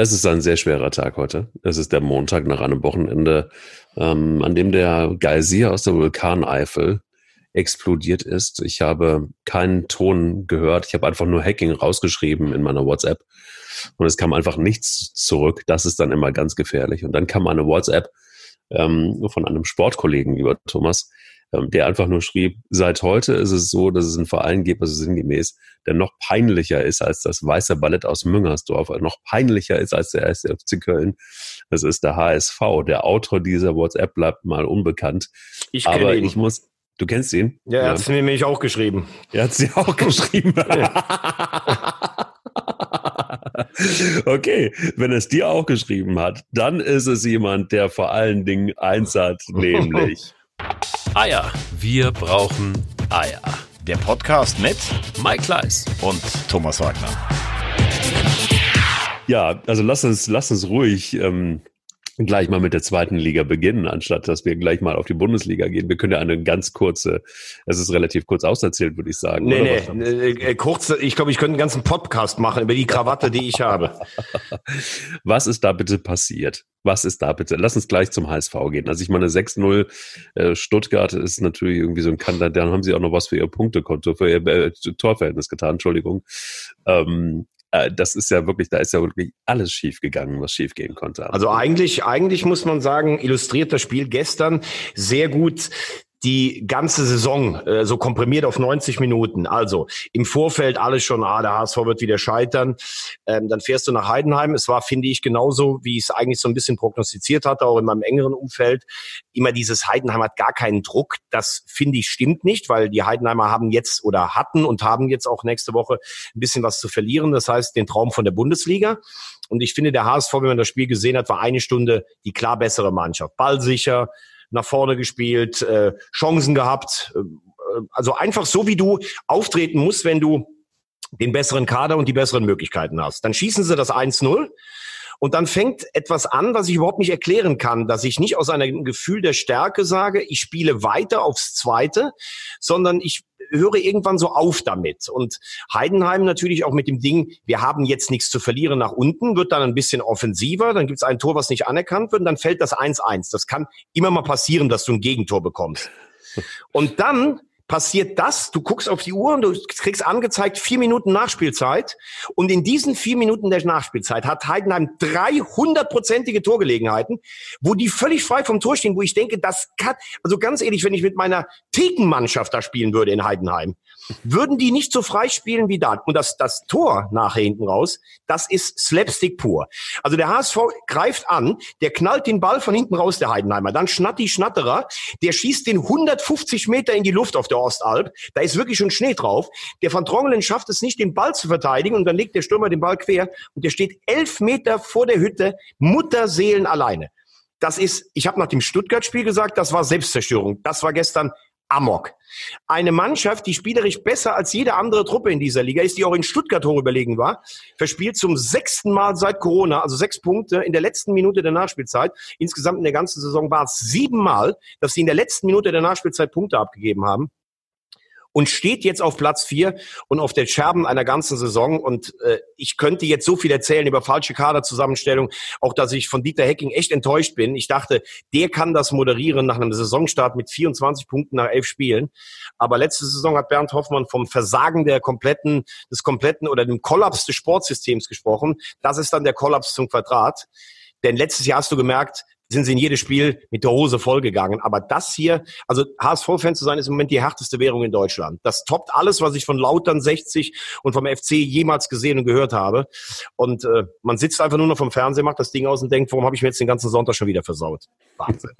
Es ist ein sehr schwerer Tag heute. Es ist der Montag nach einem Wochenende, ähm, an dem der Geysir aus der Vulkaneifel explodiert ist. Ich habe keinen Ton gehört. Ich habe einfach nur Hacking rausgeschrieben in meiner WhatsApp und es kam einfach nichts zurück. Das ist dann immer ganz gefährlich. Und dann kam eine WhatsApp ähm, von einem Sportkollegen, lieber Thomas, der einfach nur schrieb, seit heute ist es so, dass es einen Verein gibt, also sinngemäß, der noch peinlicher ist als das Weiße Ballett aus Müngersdorf, noch peinlicher ist als der erste FC Köln. Das ist der HSV. Der Autor dieser WhatsApp bleibt mal unbekannt. Ich Aber ihn. ich muss, du kennst ihn? Ja, er ja. hat es mir nämlich auch geschrieben. Er hat sie auch geschrieben. Okay, wenn es dir auch geschrieben hat, dann ist es jemand, der vor allen Dingen eins hat, nämlich Eier. Wir brauchen Eier. Der Podcast mit Mike Kleiss und Thomas Wagner. Ja, also lass uns, lass uns ruhig ähm, gleich mal mit der zweiten Liga beginnen, anstatt dass wir gleich mal auf die Bundesliga gehen. Wir können ja eine ganz kurze, es ist relativ kurz auserzählt, würde ich sagen. Nee, nee, nee äh, kurz, ich glaube, ich könnte einen ganzen Podcast machen über die Krawatte, die ich habe. Was ist da bitte passiert? Was ist da bitte? Lass uns gleich zum HSV gehen. Also ich meine, 6-0 äh, Stuttgart ist natürlich irgendwie so ein Kandidat, dann haben sie auch noch was für ihr Punktekonto, für ihr äh, Torverhältnis getan, Entschuldigung. Ähm, äh, das ist ja wirklich, da ist ja wirklich alles schief gegangen, was schief gehen konnte. Also eigentlich, eigentlich muss man sagen, illustriert das Spiel gestern sehr gut die ganze Saison äh, so komprimiert auf 90 Minuten. Also im Vorfeld alles schon, ah, der HSV wird wieder scheitern. Ähm, dann fährst du nach Heidenheim. Es war, finde ich, genauso, wie ich es eigentlich so ein bisschen prognostiziert hatte, auch in meinem engeren Umfeld. Immer dieses Heidenheim hat gar keinen Druck. Das finde ich stimmt nicht, weil die Heidenheimer haben jetzt oder hatten und haben jetzt auch nächste Woche ein bisschen was zu verlieren. Das heißt, den Traum von der Bundesliga. Und ich finde, der HSV, wenn man das Spiel gesehen hat, war eine Stunde die klar bessere Mannschaft. Ballsicher, nach vorne gespielt, äh, Chancen gehabt. Äh, also einfach so, wie du auftreten musst, wenn du den besseren Kader und die besseren Möglichkeiten hast. Dann schießen sie das 1-0 und dann fängt etwas an, was ich überhaupt nicht erklären kann, dass ich nicht aus einem Gefühl der Stärke sage, ich spiele weiter aufs Zweite, sondern ich höre irgendwann so auf damit. Und Heidenheim natürlich auch mit dem Ding, wir haben jetzt nichts zu verlieren nach unten, wird dann ein bisschen offensiver, dann gibt es ein Tor, was nicht anerkannt wird, und dann fällt das 1-1. Das kann immer mal passieren, dass du ein Gegentor bekommst. Und dann passiert das, du guckst auf die Uhr und du kriegst angezeigt vier Minuten Nachspielzeit. Und in diesen vier Minuten der Nachspielzeit hat Heidenheim 300-prozentige Torgelegenheiten, wo die völlig frei vom Tor stehen, wo ich denke, das kann, also ganz ehrlich, wenn ich mit meiner Thekenmannschaft da spielen würde in Heidenheim, würden die nicht so frei spielen wie da. Und das, das Tor nachher hinten raus, das ist Slapstick pur. Also der HSV greift an, der knallt den Ball von hinten raus, der Heidenheimer, dann Schnatti Schnatterer, der schießt den 150 Meter in die Luft auf der Ostalb. Da ist wirklich schon Schnee drauf. Der Van Drongelen schafft es nicht, den Ball zu verteidigen und dann legt der Stürmer den Ball quer und der steht elf Meter vor der Hütte, Mutterseelen alleine. Das ist, ich habe nach dem Stuttgart-Spiel gesagt, das war Selbstzerstörung. Das war gestern Amok. Eine Mannschaft, die spielerisch besser als jede andere Truppe in dieser Liga ist, die auch in Stuttgart hoch überlegen war, verspielt zum sechsten Mal seit Corona, also sechs Punkte in der letzten Minute der Nachspielzeit. Insgesamt in der ganzen Saison war es sieben Mal, dass sie in der letzten Minute der Nachspielzeit Punkte abgegeben haben und steht jetzt auf Platz vier und auf der Scherben einer ganzen Saison. Und äh, ich könnte jetzt so viel erzählen über falsche Kaderzusammenstellung, auch dass ich von Dieter Hecking echt enttäuscht bin. Ich dachte, der kann das moderieren nach einem Saisonstart mit 24 Punkten nach elf Spielen. Aber letzte Saison hat Bernd Hoffmann vom Versagen der kompletten, des kompletten oder dem Kollaps des Sportsystems gesprochen. Das ist dann der Kollaps zum Quadrat. Denn letztes Jahr hast du gemerkt, sind sie in jedes Spiel mit der Hose vollgegangen. Aber das hier, also HSV-Fan zu sein, ist im Moment die härteste Währung in Deutschland. Das toppt alles, was ich von Lautern 60 und vom FC jemals gesehen und gehört habe. Und äh, man sitzt einfach nur noch vom Fernseher, macht das Ding aus und denkt, warum habe ich mir jetzt den ganzen Sonntag schon wieder versaut? Wahnsinn.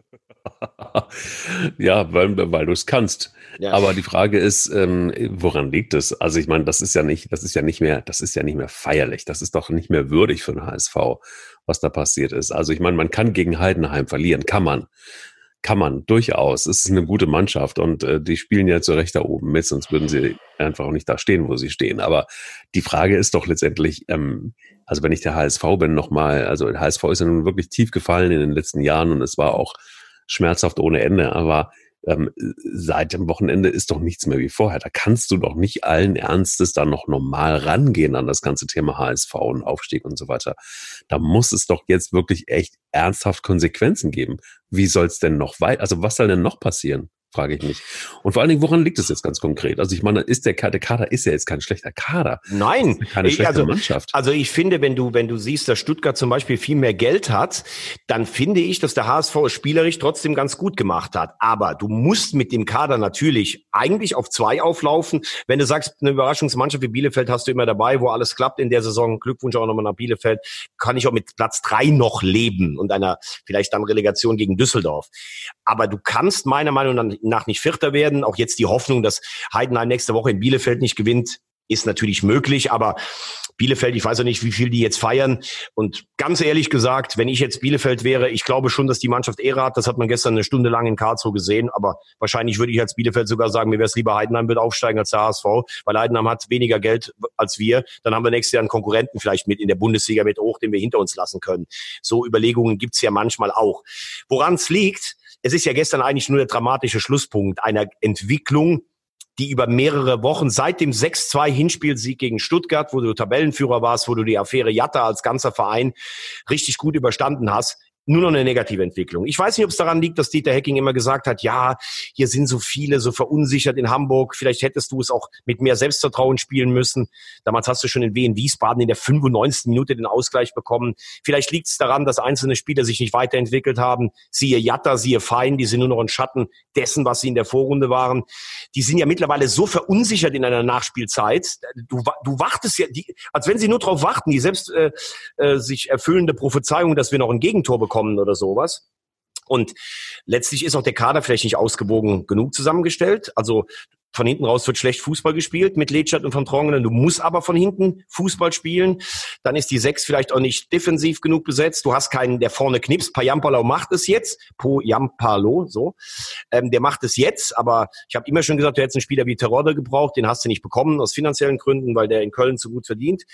ja, weil, weil du es kannst. Ja. Aber die Frage ist, ähm, woran liegt es? Also ich meine, das ist ja nicht, das ist ja nicht mehr, das ist ja nicht mehr feierlich. Das ist doch nicht mehr würdig für den HSV was da passiert ist. Also ich meine, man kann gegen Heidenheim verlieren, kann man. Kann man, durchaus. Es ist eine gute Mannschaft und äh, die spielen ja zu Recht da oben mit, sonst würden sie einfach auch nicht da stehen, wo sie stehen. Aber die Frage ist doch letztendlich, ähm, also wenn ich der HSV bin, nochmal, also HSV ist ja nun wirklich tief gefallen in den letzten Jahren und es war auch schmerzhaft ohne Ende, aber ähm, seit dem Wochenende ist doch nichts mehr wie vorher. Da kannst du doch nicht allen Ernstes da noch normal rangehen an das ganze Thema HSV und Aufstieg und so weiter. Da muss es doch jetzt wirklich echt ernsthaft Konsequenzen geben. Wie soll es denn noch weit, also was soll denn noch passieren? Frage ich mich. Und vor allen Dingen, woran liegt es jetzt ganz konkret? Also ich meine, ist der, der Kader ist ja jetzt kein schlechter Kader. Nein, keine schlechte also, Mannschaft. Also ich finde, wenn du wenn du siehst, dass Stuttgart zum Beispiel viel mehr Geld hat, dann finde ich, dass der HSV spielerisch trotzdem ganz gut gemacht hat. Aber du musst mit dem Kader natürlich eigentlich auf zwei auflaufen. Wenn du sagst, eine Überraschungsmannschaft wie Bielefeld hast du immer dabei, wo alles klappt in der Saison. Glückwunsch auch nochmal nach Bielefeld. Kann ich auch mit Platz drei noch leben und einer vielleicht dann Relegation gegen Düsseldorf. Aber du kannst meiner Meinung nach nach nicht Vierter werden. Auch jetzt die Hoffnung, dass Heidenheim nächste Woche in Bielefeld nicht gewinnt, ist natürlich möglich, aber Bielefeld, ich weiß auch nicht, wie viel die jetzt feiern. Und ganz ehrlich gesagt, wenn ich jetzt Bielefeld wäre, ich glaube schon, dass die Mannschaft Ehre hat. Das hat man gestern eine Stunde lang in Karlsruhe gesehen. Aber wahrscheinlich würde ich als Bielefeld sogar sagen, mir wäre es lieber Heidenheim wird aufsteigen als der HSV, weil Heidenheim hat weniger Geld als wir. Dann haben wir nächstes Jahr einen Konkurrenten vielleicht mit in der Bundesliga mit hoch, den wir hinter uns lassen können. So Überlegungen gibt's ja manchmal auch. Woran es liegt, es ist ja gestern eigentlich nur der dramatische Schlusspunkt einer Entwicklung, die über mehrere Wochen seit dem 6-2 Hinspielsieg gegen Stuttgart, wo du Tabellenführer warst, wo du die Affäre Jatta als ganzer Verein richtig gut überstanden hast, nur noch eine negative Entwicklung. Ich weiß nicht, ob es daran liegt, dass Dieter Hecking immer gesagt hat, ja, hier sind so viele so verunsichert in Hamburg. Vielleicht hättest du es auch mit mehr Selbstvertrauen spielen müssen. Damals hast du schon in Wien Wiesbaden in der 95. Minute den Ausgleich bekommen. Vielleicht liegt es daran, dass einzelne Spieler sich nicht weiterentwickelt haben. Siehe Jatta, siehe Fein, die sind nur noch ein Schatten dessen, was sie in der Vorrunde waren. Die sind ja mittlerweile so verunsichert in einer Nachspielzeit. Du, du wartest ja, die, als wenn sie nur darauf warten, die selbst äh, äh, sich erfüllende Prophezeiung, dass wir noch ein Gegentor bekommen bekommen oder sowas. Und letztlich ist auch der Kader vielleicht nicht ausgewogen genug zusammengestellt. Also von hinten raus wird schlecht Fußball gespielt mit Ledstadt und von Trongenen. Du musst aber von hinten Fußball spielen. Dann ist die Sechs vielleicht auch nicht defensiv genug besetzt. Du hast keinen, der vorne knipst. Payampalo macht es jetzt. Poyampalo, so. Ähm, der macht es jetzt. Aber ich habe immer schon gesagt, du hättest einen Spieler wie Terodde gebraucht. Den hast du nicht bekommen aus finanziellen Gründen, weil der in Köln zu gut verdient.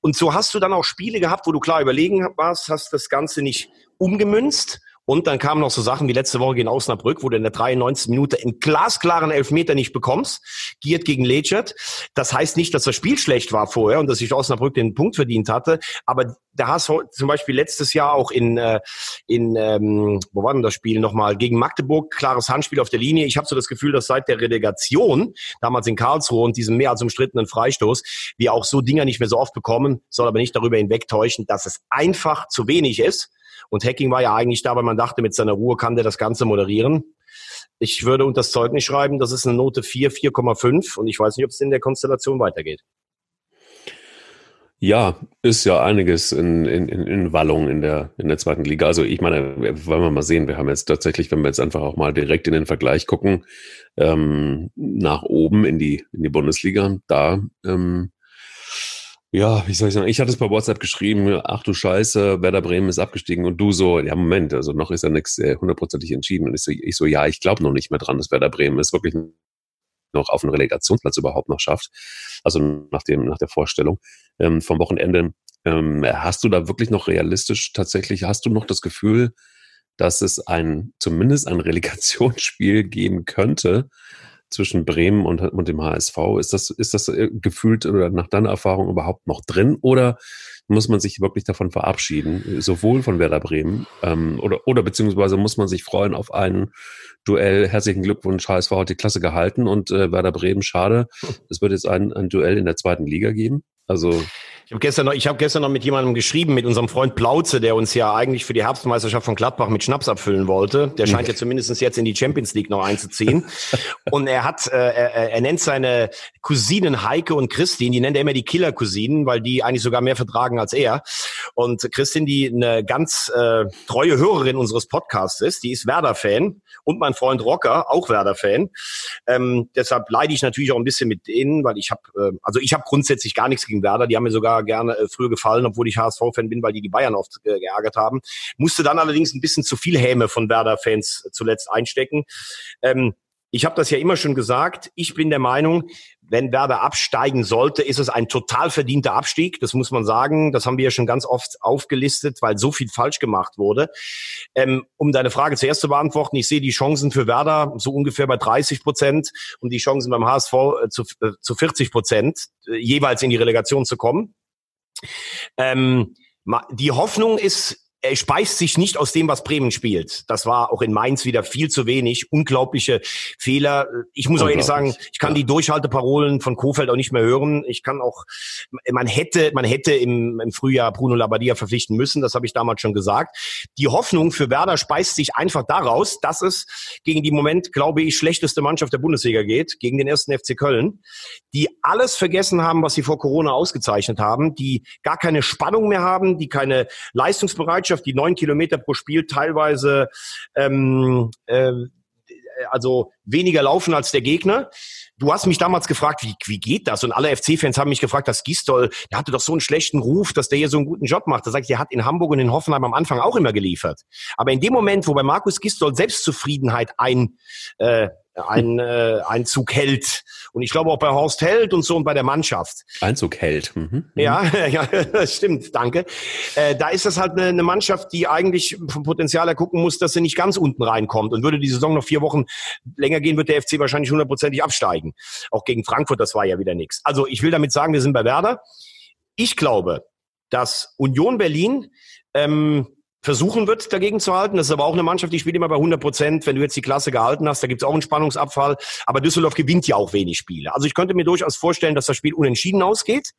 Und so hast du dann auch Spiele gehabt, wo du klar überlegen warst, hast das Ganze nicht umgemünzt und dann kamen noch so Sachen wie letzte Woche gegen Osnabrück, wo du in der 93. Minute einen glasklaren Elfmeter nicht bekommst. Giert gegen Lechert. Das heißt nicht, dass das Spiel schlecht war vorher und dass sich Osnabrück den Punkt verdient hatte. Aber der HSV zum Beispiel letztes Jahr auch in, äh, in ähm, wo war denn das Spiel nochmal, gegen Magdeburg, klares Handspiel auf der Linie. Ich habe so das Gefühl, dass seit der Relegation, damals in Karlsruhe und diesem mehr als umstrittenen Freistoß, wir auch so Dinger nicht mehr so oft bekommen, soll aber nicht darüber hinwegtäuschen, dass es einfach zu wenig ist. Und Hacking war ja eigentlich da, weil man dachte, mit seiner Ruhe kann der das Ganze moderieren. Ich würde unter das Zeugnis schreiben, das ist eine Note 4, 4,5 und ich weiß nicht, ob es in der Konstellation weitergeht. Ja, ist ja einiges in, in, in Wallung in der, in der zweiten Liga. Also ich meine, wollen wir mal sehen, wir haben jetzt tatsächlich, wenn wir jetzt einfach auch mal direkt in den Vergleich gucken, ähm, nach oben in die, in die Bundesliga, da ähm, ja, wie soll ich sagen, ich hatte es bei WhatsApp geschrieben, ach du Scheiße, Werder Bremen ist abgestiegen und du so, ja Moment, also noch ist ja nichts äh, hundertprozentig entschieden. Und ich so, ich so ja, ich glaube noch nicht mehr dran, dass Werder Bremen es wirklich noch auf einen Relegationsplatz überhaupt noch schafft. Also nach dem, nach der Vorstellung ähm, vom Wochenende. Ähm, hast du da wirklich noch realistisch tatsächlich, hast du noch das Gefühl, dass es ein, zumindest ein Relegationsspiel geben könnte, zwischen Bremen und, und dem HSV. Ist das, ist das äh, gefühlt oder nach deiner Erfahrung überhaupt noch drin oder muss man sich wirklich davon verabschieden, sowohl von Werder Bremen ähm, oder, oder beziehungsweise muss man sich freuen auf ein Duell. Herzlichen Glückwunsch, HSV hat die Klasse gehalten und äh, Werder Bremen, schade. Es wird jetzt ein, ein Duell in der zweiten Liga geben. Also ich habe gestern noch, ich habe gestern noch mit jemandem geschrieben, mit unserem Freund Plauze, der uns ja eigentlich für die Herbstmeisterschaft von Gladbach mit Schnaps abfüllen wollte. Der scheint ja zumindest jetzt in die Champions League noch einzuziehen. Und er hat, äh, er, er nennt seine Cousinen Heike und Christine, die nennt er immer die Killer-Cousinen, weil die eigentlich sogar mehr vertragen als er. Und Christine, die eine ganz äh, treue Hörerin unseres Podcasts ist, die ist Werder-Fan und mein Freund Rocker, auch Werder-Fan. Ähm, deshalb leide ich natürlich auch ein bisschen mit denen, weil ich habe, äh, also ich habe grundsätzlich gar nichts gegen Werder. Die haben mir sogar gerne äh, früher gefallen, obwohl ich HSV-Fan bin, weil die die Bayern oft äh, geärgert haben. Musste dann allerdings ein bisschen zu viel Häme von Werder-Fans zuletzt einstecken. Ähm, ich habe das ja immer schon gesagt. Ich bin der Meinung, wenn Werder absteigen sollte, ist es ein total verdienter Abstieg. Das muss man sagen. Das haben wir ja schon ganz oft aufgelistet, weil so viel falsch gemacht wurde. Ähm, um deine Frage zuerst zu beantworten, ich sehe die Chancen für Werder so ungefähr bei 30 Prozent und die Chancen beim HSV äh, zu, äh, zu 40 Prozent, äh, jeweils in die Relegation zu kommen. Ähm, die Hoffnung ist er speist sich nicht aus dem, was Bremen spielt. Das war auch in Mainz wieder viel zu wenig. Unglaubliche Fehler. Ich muss auch ehrlich sagen, ich kann ja. die Durchhalteparolen von Kofeld auch nicht mehr hören. Ich kann auch, man hätte, man hätte im, im Frühjahr Bruno Labbadia verpflichten müssen. Das habe ich damals schon gesagt. Die Hoffnung für Werder speist sich einfach daraus, dass es gegen die Moment, glaube ich, schlechteste Mannschaft der Bundesliga geht, gegen den ersten FC Köln, die alles vergessen haben, was sie vor Corona ausgezeichnet haben, die gar keine Spannung mehr haben, die keine Leistungsbereitschaft Mannschaft, die neun Kilometer pro Spiel teilweise ähm, äh, also weniger laufen als der Gegner. Du hast mich damals gefragt, wie, wie geht das? Und alle FC-Fans haben mich gefragt, dass Gistol, der hatte doch so einen schlechten Ruf, dass der hier so einen guten Job macht. Da sage ich, der hat in Hamburg und in Hoffenheim am Anfang auch immer geliefert. Aber in dem Moment, wo bei Markus Gistol Selbstzufriedenheit ein, äh, ein äh, Einzug hält. Und ich glaube auch bei Horst Held und so und bei der Mannschaft. Einzug hält. Mhm. Ja, ja, das stimmt, danke. Äh, da ist das halt eine, eine Mannschaft, die eigentlich vom Potenzial her gucken muss, dass sie nicht ganz unten reinkommt. Und würde die Saison noch vier Wochen länger gehen, wird der FC wahrscheinlich hundertprozentig absteigen. Auch gegen Frankfurt, das war ja wieder nichts. Also ich will damit sagen, wir sind bei Werder. Ich glaube, dass Union Berlin ähm, versuchen wird, dagegen zu halten. Das ist aber auch eine Mannschaft, die spielt immer bei 100 Prozent. Wenn du jetzt die Klasse gehalten hast, da gibt es auch einen Spannungsabfall. Aber Düsseldorf gewinnt ja auch wenig Spiele. Also ich könnte mir durchaus vorstellen, dass das Spiel unentschieden ausgeht.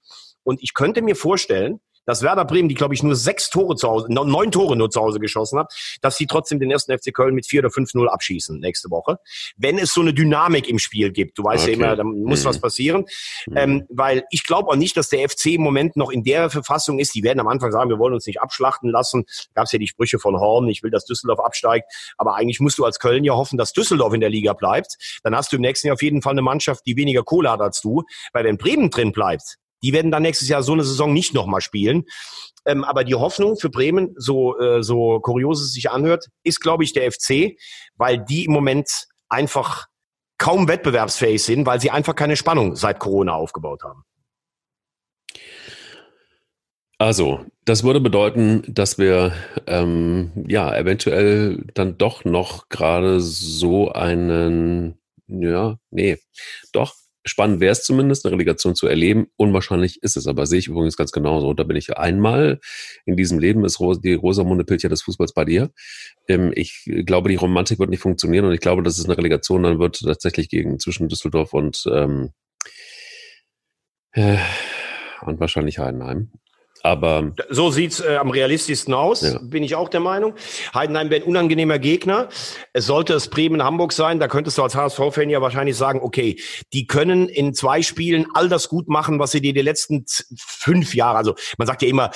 Und ich könnte mir vorstellen, dass Werder Bremen, die glaube ich nur sechs Tore zu Hause, neun Tore nur zu Hause geschossen hat, dass sie trotzdem den ersten FC Köln mit vier oder fünf null abschießen nächste Woche. Wenn es so eine Dynamik im Spiel gibt, du weißt okay. ja immer, da muss mhm. was passieren, mhm. ähm, weil ich glaube auch nicht, dass der FC im Moment noch in der Verfassung ist. Die werden am Anfang sagen, wir wollen uns nicht abschlachten lassen. Gab es ja die Sprüche von Horn, ich will, dass Düsseldorf absteigt, aber eigentlich musst du als Köln ja hoffen, dass Düsseldorf in der Liga bleibt. Dann hast du im nächsten Jahr auf jeden Fall eine Mannschaft, die weniger Kohle hat als du, weil wenn Bremen drin bleibt, die werden dann nächstes Jahr so eine Saison nicht nochmal spielen. Ähm, aber die Hoffnung für Bremen, so, äh, so kurios es sich anhört, ist, glaube ich, der FC, weil die im Moment einfach kaum wettbewerbsfähig sind, weil sie einfach keine Spannung seit Corona aufgebaut haben. Also, das würde bedeuten, dass wir ähm, ja eventuell dann doch noch gerade so einen, ja, nee, doch Spannend wäre es zumindest, eine Relegation zu erleben. Unwahrscheinlich ist es aber, sehe ich übrigens ganz genauso. Da bin ich einmal in diesem Leben ist die Rosamunde Pilcher des Fußballs bei dir. Ähm, ich glaube, die Romantik wird nicht funktionieren und ich glaube, dass es eine Relegation dann wird tatsächlich gegen zwischen Düsseldorf und ähm, äh, und wahrscheinlich Heidenheim. Aber so sieht's äh, am realistischsten aus, ja. bin ich auch der Meinung. Heidenheim wäre ein unangenehmer Gegner. Es sollte es Bremen Hamburg sein, da könntest du als HSV-Fan ja wahrscheinlich sagen, okay, die können in zwei Spielen all das gut machen, was sie dir die letzten fünf Jahre, also man sagt ja immer,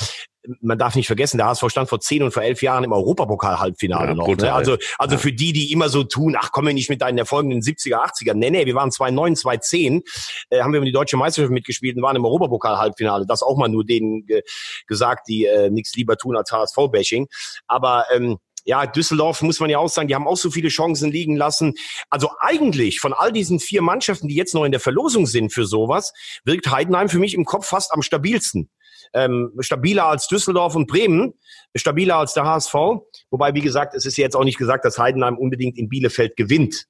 man darf nicht vergessen, der HSV stand vor zehn und vor elf Jahren im Europapokal-Halbfinale ja, noch. Ne? Also, also ja. für die, die immer so tun, ach, kommen wir nicht mit deinen Erfolgen in den 70er, 80er. Nee, nee, wir waren 2009, 2010, äh, haben wir um die deutsche Meisterschaft mitgespielt und waren im Europapokal-Halbfinale. Das auch mal nur denen ge gesagt, die äh, nichts lieber tun als HSV-Bashing. Aber ähm, ja, Düsseldorf muss man ja auch sagen, die haben auch so viele Chancen liegen lassen. Also eigentlich von all diesen vier Mannschaften, die jetzt noch in der Verlosung sind für sowas, wirkt Heidenheim für mich im Kopf fast am stabilsten ähm, stabiler als Düsseldorf und Bremen, stabiler als der HSV. Wobei, wie gesagt, es ist jetzt auch nicht gesagt, dass Heidenheim unbedingt in Bielefeld gewinnt.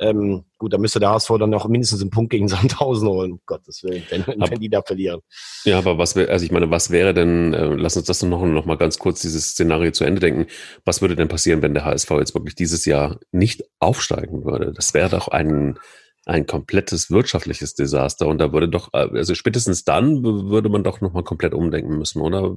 Ähm, gut, da müsste der HSV dann noch mindestens einen Punkt gegen Sandhausen holen, um Gottes Willen, wenn, aber, wenn die da verlieren. Ja, aber was wäre, also ich meine, was wäre denn, äh, lass uns das noch, noch mal ganz kurz dieses Szenario zu Ende denken. Was würde denn passieren, wenn der HSV jetzt wirklich dieses Jahr nicht aufsteigen würde? Das wäre doch ein, ein komplettes wirtschaftliches Desaster. Und da würde doch, äh, also spätestens dann würde man doch nochmal komplett umdenken müssen, oder?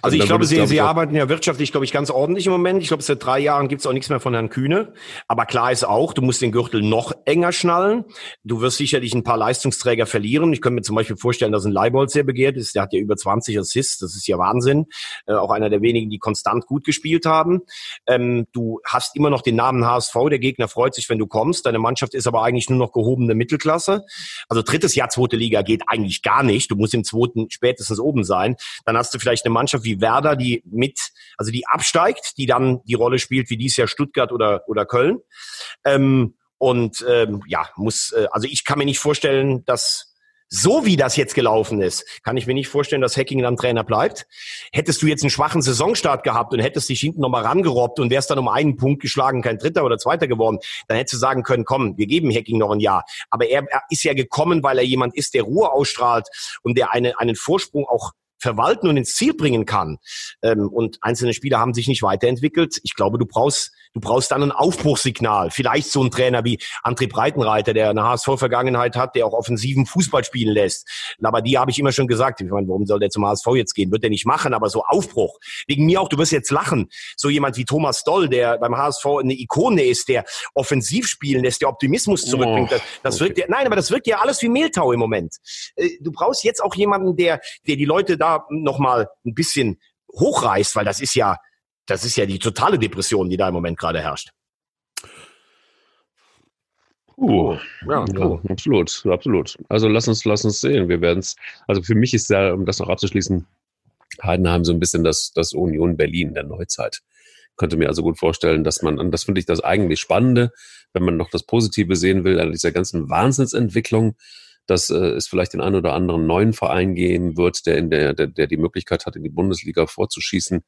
Also ich glaube, Sie, glaube Sie arbeiten ja wirtschaftlich, glaube ich, ganz ordentlich im Moment. Ich glaube, seit drei Jahren gibt es auch nichts mehr von Herrn Kühne. Aber klar ist auch, du musst den Gürtel noch enger schnallen. Du wirst sicherlich ein paar Leistungsträger verlieren. Ich könnte mir zum Beispiel vorstellen, dass ein Leibold sehr begehrt ist. Der hat ja über 20 Assists. Das ist ja Wahnsinn. Äh, auch einer der wenigen, die konstant gut gespielt haben. Ähm, du hast immer noch den Namen HSV. Der Gegner freut sich, wenn du kommst. Deine Mannschaft ist aber eigentlich nur noch gehobene Mittelklasse. Also drittes Jahr zweite Liga geht eigentlich gar nicht. Du musst im zweiten spätestens oben sein. Dann hast du vielleicht eine Mannschaft wie Werder, die mit, also die absteigt, die dann die Rolle spielt wie dies Jahr Stuttgart oder, oder Köln. Ähm, Und ähm, ja, muss, äh, also ich kann mir nicht vorstellen, dass so wie das jetzt gelaufen ist, kann ich mir nicht vorstellen, dass Hacking dann Trainer bleibt. Hättest du jetzt einen schwachen Saisonstart gehabt und hättest dich hinten nochmal rangerobbt und wärst dann um einen Punkt geschlagen, kein Dritter oder Zweiter geworden, dann hättest du sagen können, komm, wir geben Hacking noch ein Jahr. Aber er, er ist ja gekommen, weil er jemand ist, der Ruhe ausstrahlt und der eine, einen Vorsprung auch verwalten und ins Ziel bringen kann. Ähm, und einzelne Spieler haben sich nicht weiterentwickelt. Ich glaube, du brauchst Du brauchst dann ein Aufbruchssignal. Vielleicht so ein Trainer wie André Breitenreiter, der eine HSV-Vergangenheit hat, der auch offensiven Fußball spielen lässt. Aber die habe ich immer schon gesagt. Ich meine, warum soll der zum HSV jetzt gehen? Wird er nicht machen, aber so Aufbruch. Wegen mir auch, du wirst jetzt lachen. So jemand wie Thomas Doll, der beim HSV eine Ikone ist, der offensiv spielen lässt, der Optimismus zurückbringt. Das, das okay. wirkt ja, nein, aber das wirkt ja alles wie Mehltau im Moment. Äh, du brauchst jetzt auch jemanden, der, der die Leute da nochmal ein bisschen hochreißt, weil das ist ja, das ist ja die totale Depression, die da im Moment gerade herrscht. Uh, ja, ja, absolut, absolut. Also lass uns, lass uns sehen. Wir werden es. Also für mich ist ja, um das noch abzuschließen, Heidenheim so ein bisschen das, das Union Berlin der Neuzeit. Ich könnte mir also gut vorstellen, dass man, und das finde ich das eigentlich Spannende, wenn man noch das Positive sehen will an dieser ganzen Wahnsinnsentwicklung, dass äh, es vielleicht den einen oder anderen neuen Verein gehen wird, der in der, der, der die Möglichkeit hat, in die Bundesliga vorzuschießen,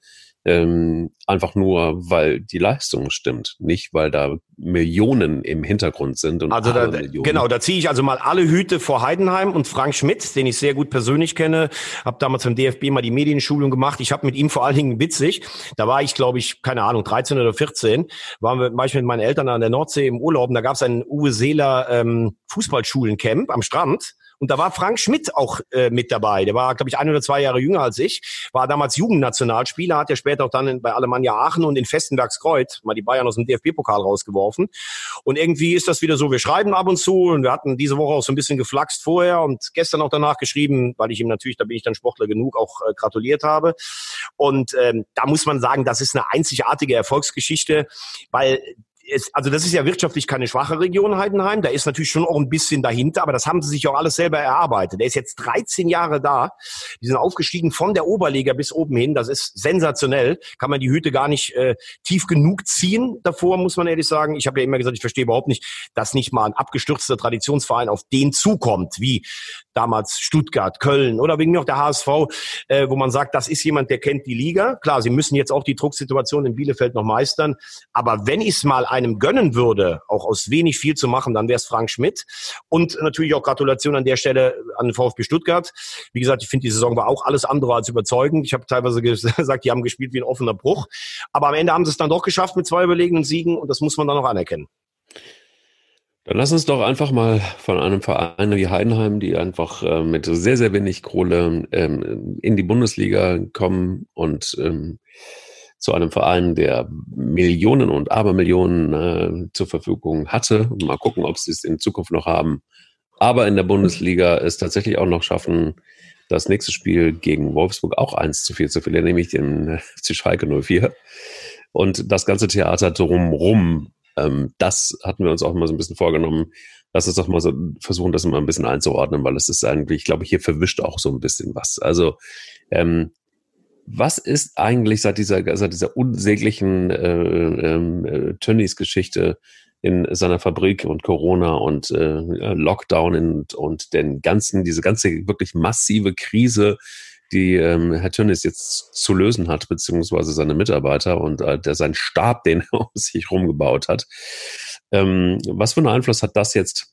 ähm, einfach nur, weil die Leistung stimmt, nicht weil da Millionen im Hintergrund sind. Und also da, genau, da ziehe ich also mal alle Hüte vor Heidenheim und Frank Schmidt, den ich sehr gut persönlich kenne, habe damals beim DFB mal die Medienschulung gemacht. Ich habe mit ihm vor allen Dingen witzig, da war ich glaube ich, keine Ahnung, 13 oder 14, waren wir manchmal mit meinen Eltern an der Nordsee im Urlaub und da gab es ein Uwe Seeler ähm, Fußballschulencamp am Strand und da war Frank Schmidt auch äh, mit dabei. Der war, glaube ich, ein oder zwei Jahre jünger als ich. War damals Jugendnationalspieler, hat ja später auch dann in, bei Alemannia Aachen und in Festenbergskreuz mal die Bayern aus dem DFB-Pokal rausgeworfen. Und irgendwie ist das wieder so, wir schreiben ab und zu und wir hatten diese Woche auch so ein bisschen geflaxt vorher und gestern auch danach geschrieben, weil ich ihm natürlich, da bin ich dann Sportler genug, auch äh, gratuliert habe. Und ähm, da muss man sagen, das ist eine einzigartige Erfolgsgeschichte, weil es, also das ist ja wirtschaftlich keine schwache Region, Heidenheim. Da ist natürlich schon auch ein bisschen dahinter, aber das haben sie sich auch alles selber erarbeitet. Der ist jetzt 13 Jahre da. Die sind aufgestiegen von der Oberliga bis oben hin. Das ist sensationell. Kann man die Hüte gar nicht äh, tief genug ziehen davor, muss man ehrlich sagen. Ich habe ja immer gesagt, ich verstehe überhaupt nicht, dass nicht mal ein abgestürzter Traditionsverein auf den zukommt, wie damals Stuttgart, Köln oder wegen mir auch der HSV, äh, wo man sagt, das ist jemand, der kennt die Liga. Klar, sie müssen jetzt auch die Drucksituation in Bielefeld noch meistern. Aber wenn ich es mal einem gönnen würde, auch aus wenig viel zu machen, dann wäre es Frank Schmidt. Und natürlich auch Gratulation an der Stelle an den VfB Stuttgart. Wie gesagt, ich finde, die Saison war auch alles andere als überzeugend. Ich habe teilweise gesagt, die haben gespielt wie ein offener Bruch. Aber am Ende haben sie es dann doch geschafft mit zwei überlegenen Siegen und das muss man dann auch anerkennen. Dann lass uns doch einfach mal von einem Verein wie Heidenheim, die einfach äh, mit sehr, sehr wenig Kohle ähm, in die Bundesliga kommen und ähm, zu einem Verein, der Millionen und Abermillionen äh, zur Verfügung hatte. Mal gucken, ob sie es in Zukunft noch haben. Aber in der Bundesliga es tatsächlich auch noch schaffen, das nächste Spiel gegen Wolfsburg auch eins zu viel zu verlieren, nämlich den FC Schalke 04. Und das ganze Theater drumrum, ähm, das hatten wir uns auch mal so ein bisschen vorgenommen. Lass uns doch mal so versuchen, das mal ein bisschen einzuordnen, weil es ist eigentlich, ich glaube, hier verwischt auch so ein bisschen was. Also ähm, was ist eigentlich seit dieser, seit dieser unsäglichen äh, ähm, äh, Tönnies-Geschichte in seiner Fabrik und Corona und äh, Lockdown und, und den ganzen, diese ganze wirklich massive Krise, die ähm, Herr Tönnies jetzt zu lösen hat, beziehungsweise seine Mitarbeiter und äh, der sein Stab, den er um sich rumgebaut hat. Ähm, was für einen Einfluss hat das jetzt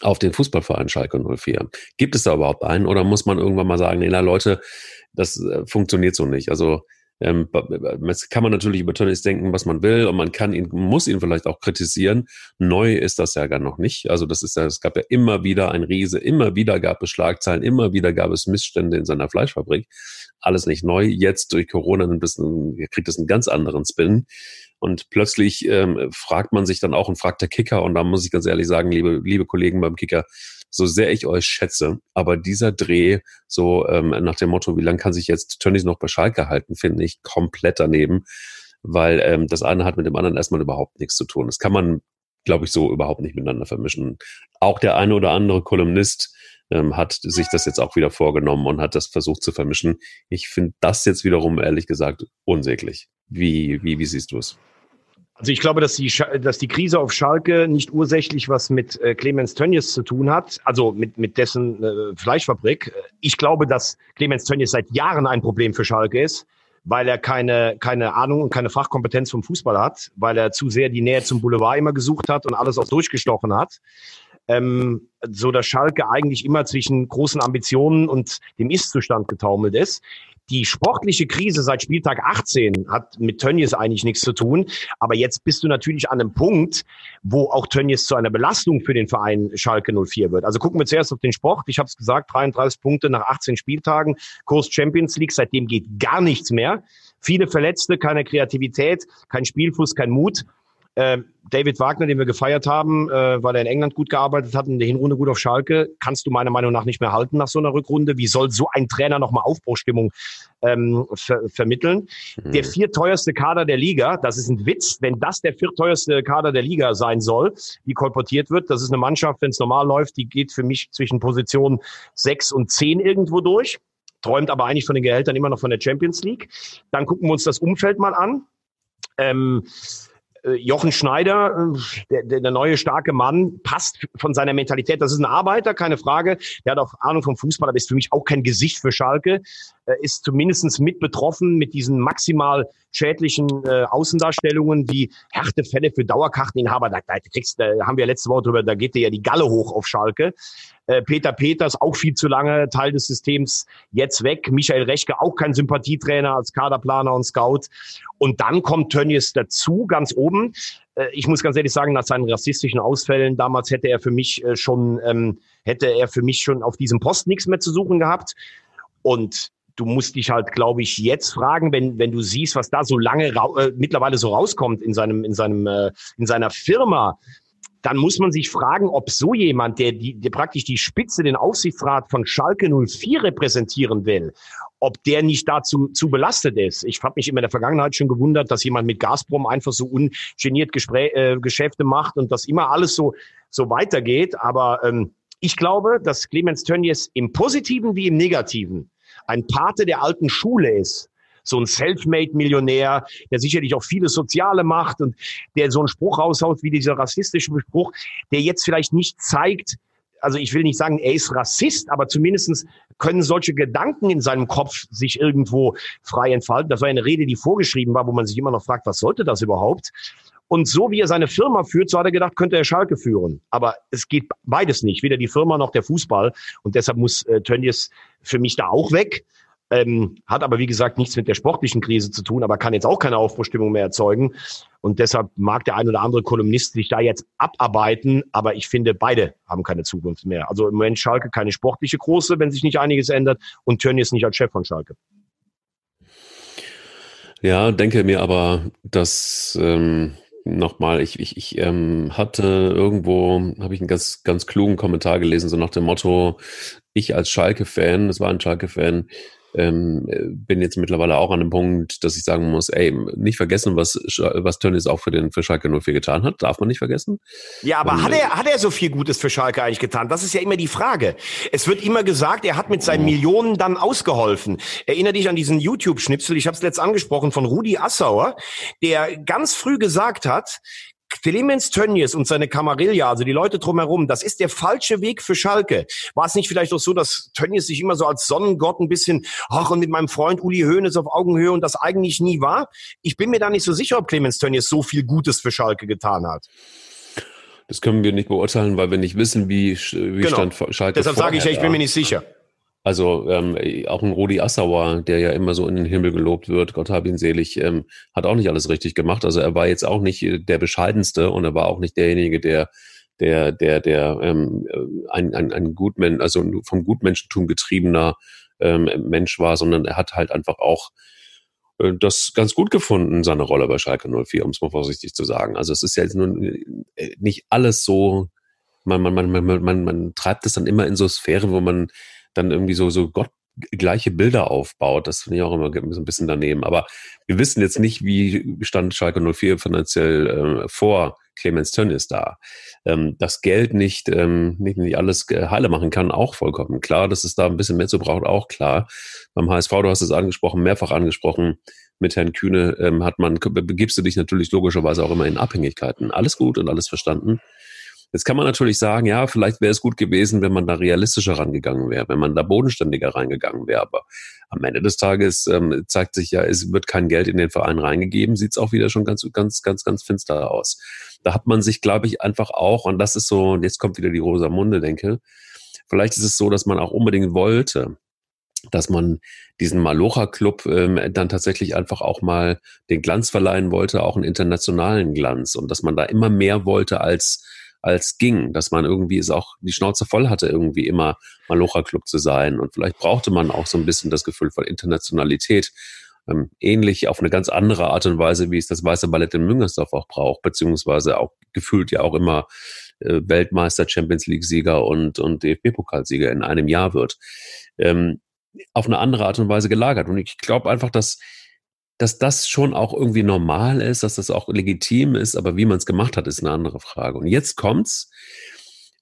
auf den Fußballverein Schalke 04? Gibt es da überhaupt einen oder muss man irgendwann mal sagen, nee, na Leute, das äh, funktioniert so nicht. Also ähm, jetzt kann man natürlich über Tönnies denken, was man will, und man kann ihn, muss ihn vielleicht auch kritisieren. Neu ist das ja gar noch nicht. Also das ist ja, es gab ja immer wieder ein Riese, immer wieder gab es Schlagzeilen, immer wieder gab es Missstände in seiner Fleischfabrik. Alles nicht neu. Jetzt durch Corona ein bisschen, kriegt es einen ganz anderen Spin. Und plötzlich ähm, fragt man sich dann auch und fragt der Kicker, und da muss ich ganz ehrlich sagen, liebe, liebe Kollegen beim Kicker, so sehr ich euch schätze, aber dieser Dreh, so ähm, nach dem Motto, wie lange kann sich jetzt Tönnies noch bei Schalke halten, finde ich komplett daneben, weil ähm, das eine hat mit dem anderen erstmal überhaupt nichts zu tun. Das kann man, glaube ich, so überhaupt nicht miteinander vermischen. Auch der eine oder andere Kolumnist ähm, hat sich das jetzt auch wieder vorgenommen und hat das versucht zu vermischen. Ich finde das jetzt wiederum, ehrlich gesagt, unsäglich. Wie, wie, wie siehst du es? Also ich glaube, dass die, dass die Krise auf Schalke nicht ursächlich was mit äh, Clemens Tönnies zu tun hat, also mit, mit dessen äh, Fleischfabrik. Ich glaube, dass Clemens Tönnies seit Jahren ein Problem für Schalke ist, weil er keine, keine Ahnung und keine Fachkompetenz vom Fußball hat, weil er zu sehr die Nähe zum Boulevard immer gesucht hat und alles auch durchgestochen hat. Ähm, so dass Schalke eigentlich immer zwischen großen Ambitionen und dem Ist-Zustand getaumelt ist. Die sportliche Krise seit Spieltag 18 hat mit Tönnies eigentlich nichts zu tun. Aber jetzt bist du natürlich an einem Punkt, wo auch Tönnies zu einer Belastung für den Verein Schalke 04 wird. Also gucken wir zuerst auf den Sport. Ich habe es gesagt, 33 Punkte nach 18 Spieltagen, Kurs Champions League. Seitdem geht gar nichts mehr. Viele Verletzte, keine Kreativität, kein Spielfuß, kein Mut. Äh, David Wagner, den wir gefeiert haben, äh, weil er in England gut gearbeitet hat, in der Hinrunde gut auf Schalke, kannst du meiner Meinung nach nicht mehr halten nach so einer Rückrunde. Wie soll so ein Trainer nochmal Aufbruchstimmung ähm, ver vermitteln? Mhm. Der vierteuerste Kader der Liga, das ist ein Witz, wenn das der vierteuerste Kader der Liga sein soll, wie kolportiert wird. Das ist eine Mannschaft, wenn es normal läuft, die geht für mich zwischen Position sechs und zehn irgendwo durch träumt aber eigentlich von den Gehältern immer noch von der Champions League. Dann gucken wir uns das Umfeld mal an. Ähm, äh, Jochen Schneider, äh, der, der neue starke Mann, passt von seiner Mentalität. Das ist ein Arbeiter, keine Frage. Der hat auch Ahnung vom Fußball, aber ist für mich auch kein Gesicht für Schalke. Ist zumindest mit betroffen mit diesen maximal schädlichen äh, Außendarstellungen wie Härtefälle für Dauerkarteninhaber. Da, da, kriegst, da haben wir letzte Woche drüber, da geht dir ja die Galle hoch auf Schalke. Äh, Peter Peters auch viel zu lange Teil des Systems jetzt weg. Michael Rechke auch kein Sympathietrainer als Kaderplaner und Scout. Und dann kommt Tönnies dazu, ganz oben. Äh, ich muss ganz ehrlich sagen, nach seinen rassistischen Ausfällen damals hätte er für mich äh, schon, ähm, hätte er für mich schon auf diesem Post nichts mehr zu suchen gehabt. Und du musst dich halt, glaube ich, jetzt fragen, wenn, wenn du siehst, was da so lange äh, mittlerweile so rauskommt in seinem, in seinem, äh, in seiner Firma, dann muss man sich fragen, ob so jemand, der, die, der praktisch die Spitze, den Aufsichtsrat von Schalke 04 repräsentieren will, ob der nicht dazu zu belastet ist. Ich habe mich immer in der Vergangenheit schon gewundert, dass jemand mit Gazprom einfach so ungeniert Gespräch, äh, Geschäfte macht und dass immer alles so, so weitergeht. Aber ähm, ich glaube, dass Clemens Tönnies im Positiven wie im Negativen ein Pate der alten Schule ist so ein Selfmade-Millionär, der sicherlich auch viele Soziale macht und der so einen Spruch raushaut wie dieser rassistische Spruch, der jetzt vielleicht nicht zeigt, also ich will nicht sagen, er ist Rassist, aber zumindestens können solche Gedanken in seinem Kopf sich irgendwo frei entfalten. Das war eine Rede, die vorgeschrieben war, wo man sich immer noch fragt, was sollte das überhaupt? Und so wie er seine Firma führt, so hat er gedacht, könnte er Schalke führen. Aber es geht beides nicht, weder die Firma noch der Fußball. Und deshalb muss äh, Tönnies für mich da auch weg. Ähm, hat aber, wie gesagt, nichts mit der sportlichen Krise zu tun, aber kann jetzt auch keine Aufbruchstimmung mehr erzeugen. Und deshalb mag der ein oder andere Kolumnist sich da jetzt abarbeiten, aber ich finde, beide haben keine Zukunft mehr. Also im Moment Schalke keine sportliche große, wenn sich nicht einiges ändert und Tönnies nicht als Chef von Schalke. Ja, denke mir aber, dass ähm, nochmal, ich, ich, ich ähm, hatte irgendwo, habe ich einen ganz, ganz klugen Kommentar gelesen, so nach dem Motto, ich als Schalke-Fan, das war ein Schalke-Fan, ähm, bin jetzt mittlerweile auch an dem Punkt, dass ich sagen muss, ey, nicht vergessen, was, was Tönnies auch für den für Schalke 04 getan hat. Darf man nicht vergessen. Ja, aber Und, hat er, hat er so viel Gutes für Schalke eigentlich getan? Das ist ja immer die Frage. Es wird immer gesagt, er hat mit seinen Millionen dann ausgeholfen. Erinnere dich an diesen YouTube-Schnipsel, ich habe es letzt angesprochen, von Rudi Assauer, der ganz früh gesagt hat, Clemens Tönnies und seine Kamarilla, also die Leute drumherum, das ist der falsche Weg für Schalke. War es nicht vielleicht auch so, dass Tönnies sich immer so als Sonnengott ein bisschen, ach, und mit meinem Freund Uli Hoeneß auf Augenhöhe und das eigentlich nie war? Ich bin mir da nicht so sicher, ob Clemens Tönnies so viel Gutes für Schalke getan hat. Das können wir nicht beurteilen, weil wir nicht wissen, wie, wie genau. stand Schalke Deshalb sage ich ja, ich bin mir nicht sicher. Also ähm, auch ein Rudi Assauer, der ja immer so in den Himmel gelobt wird, Gott hab ihn selig, ähm, hat auch nicht alles richtig gemacht. Also er war jetzt auch nicht äh, der bescheidenste und er war auch nicht derjenige, der der der der ähm, ein, ein, ein Gutmensch, also vom Gutmenschentum getriebener ähm, Mensch war, sondern er hat halt einfach auch äh, das ganz gut gefunden, seine Rolle bei Schalke 04, um es mal vorsichtig zu sagen. Also es ist ja jetzt nun äh, nicht alles so, man, man, man, man, man, man treibt es dann immer in so Sphären, wo man dann irgendwie so, so Gott gleiche Bilder aufbaut. Das finde ich auch immer so ein bisschen daneben. Aber wir wissen jetzt nicht, wie stand Schalke 04 finanziell äh, vor Clemens Tönnies da. Ähm, das Geld nicht, ähm, nicht, nicht alles heile machen kann, auch vollkommen klar. Dass es da ein bisschen mehr zu braucht, auch klar. Beim HSV, du hast es angesprochen, mehrfach angesprochen, mit Herrn Kühne ähm, hat man, begibst du dich natürlich logischerweise auch immer in Abhängigkeiten. Alles gut und alles verstanden. Jetzt kann man natürlich sagen, ja, vielleicht wäre es gut gewesen, wenn man da realistischer rangegangen wäre, wenn man da bodenständiger reingegangen wäre. Aber am Ende des Tages ähm, zeigt sich ja, es wird kein Geld in den Verein reingegeben, sieht es auch wieder schon ganz, ganz, ganz, ganz finster aus. Da hat man sich, glaube ich, einfach auch, und das ist so, und jetzt kommt wieder die rosa Munde, denke, vielleicht ist es so, dass man auch unbedingt wollte, dass man diesen Malocha-Club ähm, dann tatsächlich einfach auch mal den Glanz verleihen wollte, auch einen internationalen Glanz und dass man da immer mehr wollte als als ging, dass man irgendwie es auch die Schnauze voll hatte, irgendwie immer Malocha-Club zu sein. Und vielleicht brauchte man auch so ein bisschen das Gefühl von Internationalität, ähm, ähnlich auf eine ganz andere Art und Weise, wie es das Weiße Ballett in Müngersdorf auch braucht, beziehungsweise auch gefühlt ja auch immer äh, Weltmeister, Champions League-Sieger und, und DFB-Pokalsieger in einem Jahr wird. Ähm, auf eine andere Art und Weise gelagert. Und ich glaube einfach, dass dass das schon auch irgendwie normal ist, dass das auch legitim ist, aber wie man es gemacht hat, ist eine andere Frage. Und jetzt kommt's.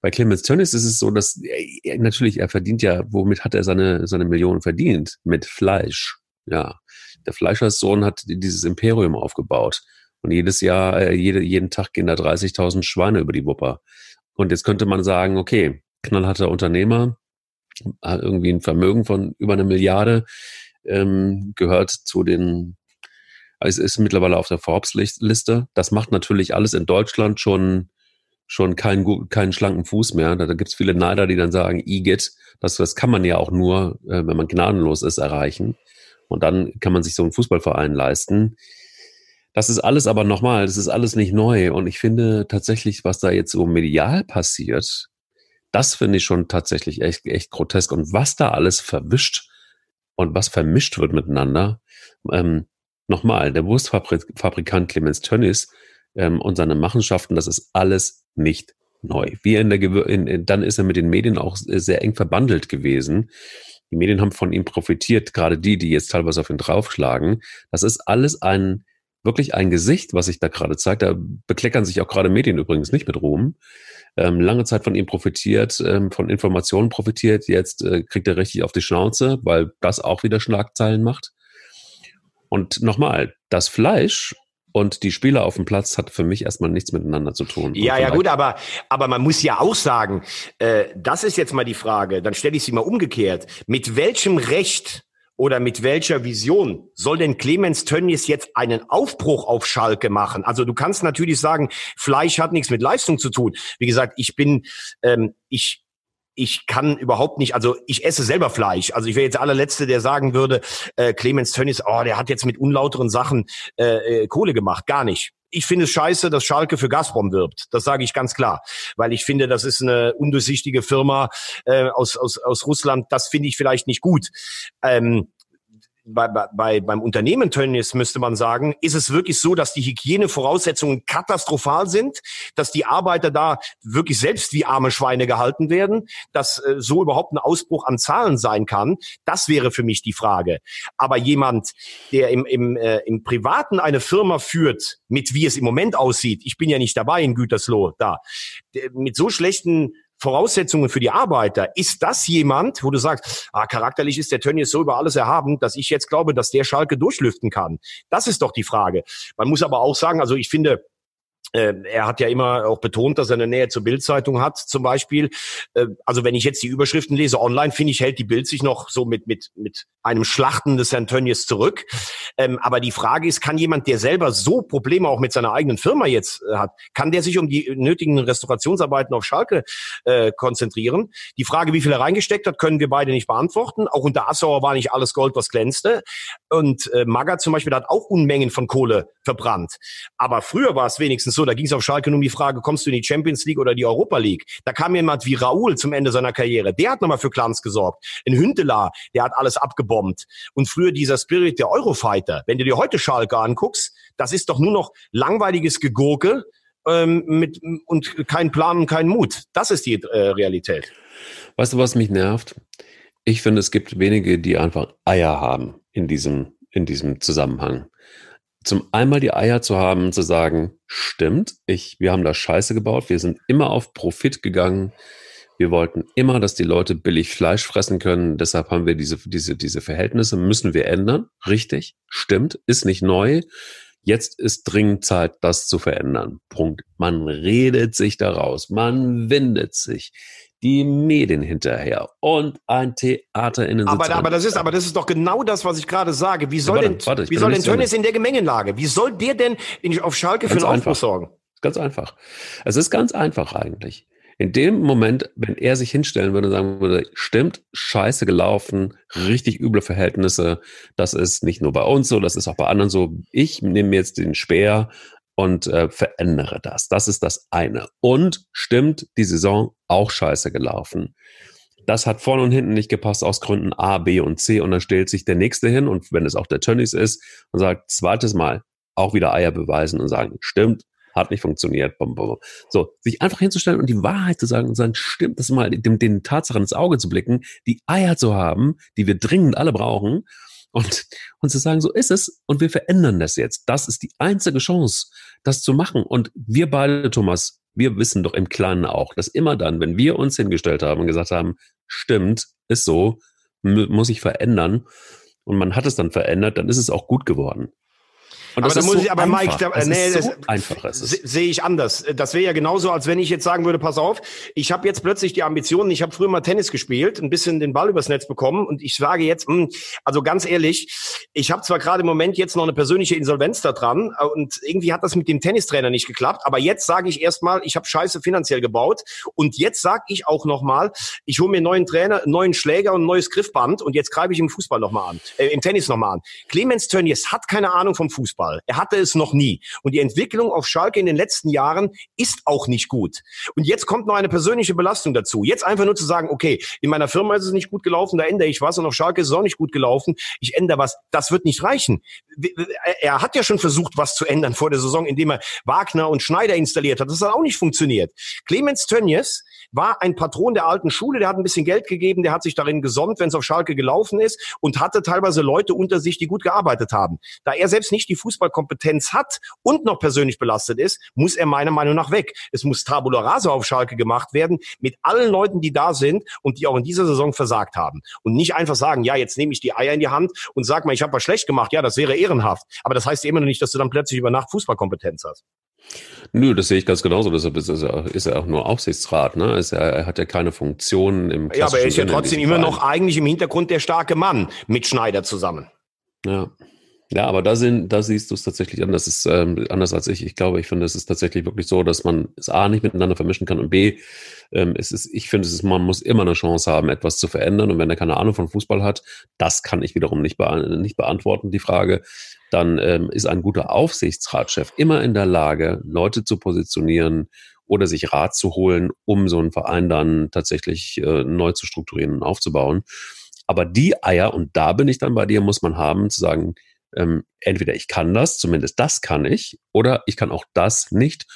Bei Clemens Tönnies ist es so, dass er, natürlich, er verdient ja, womit hat er seine, seine Millionen verdient? Mit Fleisch. Ja. Der Fleischerssohn hat dieses Imperium aufgebaut. Und jedes Jahr, äh, jede, jeden Tag gehen da 30.000 Schweine über die Wupper. Und jetzt könnte man sagen, okay, knallharter Unternehmer, hat irgendwie ein Vermögen von über eine Milliarde, ähm, gehört zu den es ist mittlerweile auf der Forbes-Liste. Das macht natürlich alles in Deutschland schon, schon keinen, keinen schlanken Fuß mehr. Da, da gibt es viele Neider, die dann sagen, IGIT, das, das kann man ja auch nur, äh, wenn man gnadenlos ist, erreichen. Und dann kann man sich so einen Fußballverein leisten. Das ist alles aber nochmal, das ist alles nicht neu. Und ich finde tatsächlich, was da jetzt so medial passiert, das finde ich schon tatsächlich echt, echt grotesk. Und was da alles verwischt und was vermischt wird miteinander, ähm, nochmal, der Wurstfabrikant Clemens Tönnies ähm, und seine Machenschaften, das ist alles nicht neu. Wie in der in, dann ist er mit den Medien auch sehr eng verbandelt gewesen. Die Medien haben von ihm profitiert, gerade die, die jetzt teilweise auf ihn draufschlagen. Das ist alles ein wirklich ein Gesicht, was sich da gerade zeigt. Da bekleckern sich auch gerade Medien übrigens nicht mit Ruhm. Ähm, lange Zeit von ihm profitiert, ähm, von Informationen profitiert. Jetzt äh, kriegt er richtig auf die Schnauze, weil das auch wieder Schlagzeilen macht. Und nochmal, das Fleisch und die Spieler auf dem Platz hat für mich erstmal nichts miteinander zu tun. Ja, ja, gut, aber, aber man muss ja auch sagen, äh, das ist jetzt mal die Frage, dann stelle ich sie mal umgekehrt. Mit welchem Recht oder mit welcher Vision soll denn Clemens Tönnies jetzt einen Aufbruch auf Schalke machen? Also du kannst natürlich sagen, Fleisch hat nichts mit Leistung zu tun. Wie gesagt, ich bin, ähm, ich ich kann überhaupt nicht, also ich esse selber Fleisch. Also ich wäre jetzt der allerletzte, der sagen würde, äh, Clemens Tönnies, oh, der hat jetzt mit unlauteren Sachen äh, äh, Kohle gemacht. Gar nicht. Ich finde es scheiße, dass Schalke für Gazprom wirbt. Das sage ich ganz klar, weil ich finde, das ist eine undurchsichtige Firma äh, aus, aus, aus Russland. Das finde ich vielleicht nicht gut. Ähm, bei, bei, beim Unternehmen Tönnies müsste man sagen, ist es wirklich so, dass die Hygienevoraussetzungen katastrophal sind, dass die Arbeiter da wirklich selbst wie arme Schweine gehalten werden, dass äh, so überhaupt ein Ausbruch an Zahlen sein kann. Das wäre für mich die Frage. Aber jemand, der im, im, äh, im Privaten eine Firma führt, mit wie es im Moment aussieht, ich bin ja nicht dabei in Gütersloh, da, mit so schlechten Voraussetzungen für die Arbeiter. Ist das jemand, wo du sagst, ah, charakterlich ist der Tönnies so über alles erhaben, dass ich jetzt glaube, dass der Schalke durchlüften kann? Das ist doch die Frage. Man muss aber auch sagen, also ich finde, er hat ja immer auch betont, dass er eine Nähe zur Bildzeitung hat, zum Beispiel. Äh, also wenn ich jetzt die Überschriften lese online, finde ich, hält die Bild sich noch so mit, mit, mit einem Schlachten des Herrn Tönnies zurück. Ähm, aber die Frage ist, kann jemand, der selber so Probleme auch mit seiner eigenen Firma jetzt äh, hat, kann der sich um die nötigen Restaurationsarbeiten auf Schalke äh, konzentrieren? Die Frage, wie viel er reingesteckt hat, können wir beide nicht beantworten. Auch unter Assauer war nicht alles Gold, was glänzte. Und Maga zum Beispiel hat auch Unmengen von Kohle verbrannt. Aber früher war es wenigstens so, da ging es auf Schalke nur um die Frage, kommst du in die Champions League oder die Europa League? Da kam jemand wie Raoul zum Ende seiner Karriere. Der hat nochmal für Clans gesorgt. Ein Hündeler, der hat alles abgebombt. Und früher dieser Spirit der Eurofighter. Wenn du dir heute Schalke anguckst, das ist doch nur noch langweiliges Gegurke ähm, mit, und kein Plan und kein Mut. Das ist die äh, Realität. Weißt du, was mich nervt? Ich finde, es gibt wenige, die einfach Eier haben in diesem, in diesem Zusammenhang. Zum einmal die Eier zu haben, zu sagen, stimmt, ich, wir haben da Scheiße gebaut, wir sind immer auf Profit gegangen, wir wollten immer, dass die Leute billig Fleisch fressen können, deshalb haben wir diese, diese, diese Verhältnisse, müssen wir ändern, richtig, stimmt, ist nicht neu. Jetzt ist dringend Zeit, das zu verändern. Punkt. Man redet sich daraus, man windet sich die Medien hinterher und ein Theater in den aber, aber das ist aber das ist doch genau das, was ich gerade sage. Wie soll warte, denn warte, wie soll denn Tönnies in der Gemengelage? Wie soll der denn auf Schalke ganz für einen Aufbruch sorgen? Ganz einfach. Es ist ganz einfach eigentlich. In dem Moment, wenn er sich hinstellen würde und sagen würde, stimmt, scheiße gelaufen, richtig üble Verhältnisse, das ist nicht nur bei uns so, das ist auch bei anderen so. Ich nehme jetzt den Speer und äh, verändere das. Das ist das eine. Und stimmt, die Saison auch scheiße gelaufen. Das hat vorne und hinten nicht gepasst aus Gründen A, B und C. Und dann stellt sich der Nächste hin und wenn es auch der Tönnies ist und sagt, zweites Mal auch wieder Eier beweisen und sagen, stimmt, hat nicht funktioniert. Bum, bum. So, sich einfach hinzustellen und die Wahrheit zu sagen und sagen, stimmt, das mal dem, den Tatsachen ins Auge zu blicken, die Eier zu haben, die wir dringend alle brauchen und, und zu sagen, so ist es und wir verändern das jetzt. Das ist die einzige Chance, das zu machen. Und wir beide, Thomas, wir wissen doch im Kleinen auch, dass immer dann, wenn wir uns hingestellt haben und gesagt haben, stimmt, ist so, muss ich verändern, und man hat es dann verändert, dann ist es auch gut geworden. Und aber da muss so ich, aber einfach. Mike, da, nee, so einfach ist. Sehe ich anders. Das wäre ja genauso, als wenn ich jetzt sagen würde, pass auf, ich habe jetzt plötzlich die Ambitionen, ich habe früher mal Tennis gespielt, ein bisschen den Ball übers Netz bekommen und ich sage jetzt, mh, hm, also ganz ehrlich, ich habe zwar gerade im Moment jetzt noch eine persönliche Insolvenz da dran äh, und irgendwie hat das mit dem Tennistrainer nicht geklappt, aber jetzt sage ich erstmal, ich habe Scheiße finanziell gebaut und jetzt sage ich auch nochmal, ich hole mir einen neuen Trainer, einen neuen Schläger und ein neues Griffband und jetzt greife ich im Fußball nochmal an, äh, im Tennis nochmal an. Clemens Tönnies hat keine Ahnung vom Fußball. Fußball. Er hatte es noch nie. Und die Entwicklung auf Schalke in den letzten Jahren ist auch nicht gut. Und jetzt kommt noch eine persönliche Belastung dazu. Jetzt einfach nur zu sagen, okay, in meiner Firma ist es nicht gut gelaufen, da ändere ich was und auf Schalke ist es auch nicht gut gelaufen, ich ändere was. Das wird nicht reichen. Er hat ja schon versucht, was zu ändern vor der Saison, indem er Wagner und Schneider installiert hat. Das hat auch nicht funktioniert. Clemens Tönnies war ein Patron der alten Schule, der hat ein bisschen Geld gegeben, der hat sich darin gesonnt, wenn es auf Schalke gelaufen ist und hatte teilweise Leute unter sich, die gut gearbeitet haben. Da er selbst nicht die Fußballkompetenz hat und noch persönlich belastet ist, muss er meiner Meinung nach weg. Es muss Tabula Rasa auf Schalke gemacht werden mit allen Leuten, die da sind und die auch in dieser Saison versagt haben. Und nicht einfach sagen, ja, jetzt nehme ich die Eier in die Hand und sag mal, ich habe was schlecht gemacht. Ja, das wäre ehrenhaft. Aber das heißt immer noch nicht, dass du dann plötzlich über Nacht Fußballkompetenz hast. Nö, das sehe ich ganz genauso. Deshalb ist er, ist er auch nur Aufsichtsrat. Ne? Er, er hat ja keine Funktion im Ja, aber er ist ja trotzdem immer noch eigentlich im Hintergrund der starke Mann mit Schneider zusammen. Ja. Ja, aber da, sind, da siehst du es tatsächlich anders. ist ähm, anders als ich. Ich glaube, ich finde, es ist tatsächlich wirklich so, dass man es A nicht miteinander vermischen kann und B, ähm, es ist, ich finde, es ist, man muss immer eine Chance haben, etwas zu verändern. Und wenn er keine Ahnung von Fußball hat, das kann ich wiederum nicht, be nicht beantworten, die Frage dann ähm, ist ein guter Aufsichtsratschef immer in der Lage, Leute zu positionieren oder sich Rat zu holen, um so einen Verein dann tatsächlich äh, neu zu strukturieren und aufzubauen. Aber die Eier, und da bin ich dann bei dir, muss man haben, zu sagen, ähm, entweder ich kann das, zumindest das kann ich, oder ich kann auch das nicht.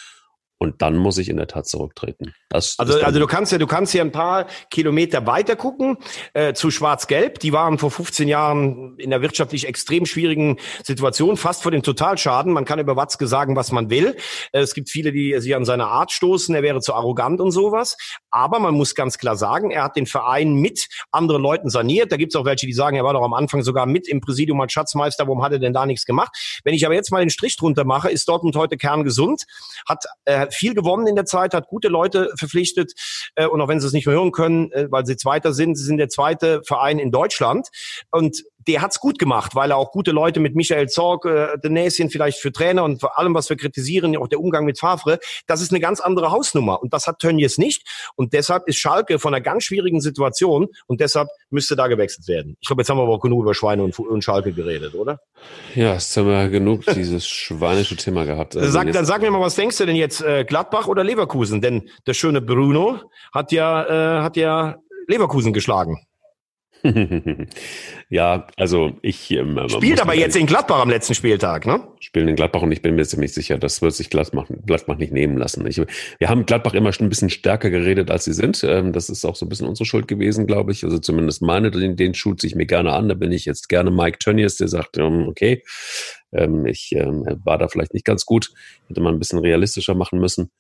Und dann muss ich in der Tat zurücktreten. Das also, also du kannst ja, du kannst ja ein paar Kilometer weiter gucken äh, zu Schwarz-Gelb. Die waren vor 15 Jahren in der wirtschaftlich extrem schwierigen Situation, fast vor dem Totalschaden. Man kann über Watzke sagen, was man will. Äh, es gibt viele, die sich an seine Art stoßen. Er wäre zu arrogant und sowas. Aber man muss ganz klar sagen, er hat den Verein mit anderen Leuten saniert. Da gibt es auch welche, die sagen, er war doch am Anfang sogar mit im Präsidium als Schatzmeister. Warum hat er denn da nichts gemacht? Wenn ich aber jetzt mal den Strich drunter mache, ist Dortmund heute kerngesund, hat äh, viel gewonnen in der Zeit, hat gute Leute verpflichtet äh, und auch wenn sie es nicht mehr hören können, äh, weil sie Zweiter sind, sie sind der zweite Verein in Deutschland. Und der hat's gut gemacht, weil er auch gute Leute mit Michael Zorg, äh, Denäsien vielleicht für Trainer und vor allem, was wir kritisieren, auch der Umgang mit Favre, das ist eine ganz andere Hausnummer. Und das hat Tönnies nicht. Und deshalb ist Schalke von einer ganz schwierigen Situation und deshalb müsste da gewechselt werden. Ich glaube, jetzt haben wir aber auch genug über Schweine und, und Schalke geredet, oder? Ja, jetzt haben wir genug dieses schweinische Thema gehabt. Also sag, dann sag mir mal, was denkst du denn jetzt, äh, Gladbach oder Leverkusen? Denn der schöne Bruno hat ja, äh, hat ja Leverkusen geschlagen. ja, also ich. Ähm, Spielt aber jetzt in Gladbach am letzten Spieltag, ne? Spielen in Gladbach und ich bin mir ziemlich sicher, das wird sich Gladbach, Gladbach nicht nehmen lassen. Ich, wir haben Gladbach immer schon ein bisschen stärker geredet, als sie sind. Ähm, das ist auch so ein bisschen unsere Schuld gewesen, glaube ich. Also zumindest meine, den, den schult sich mir gerne an. Da bin ich jetzt gerne Mike Tönnies, der sagt, ähm, okay, ähm, ich ähm, war da vielleicht nicht ganz gut, hätte man ein bisschen realistischer machen müssen.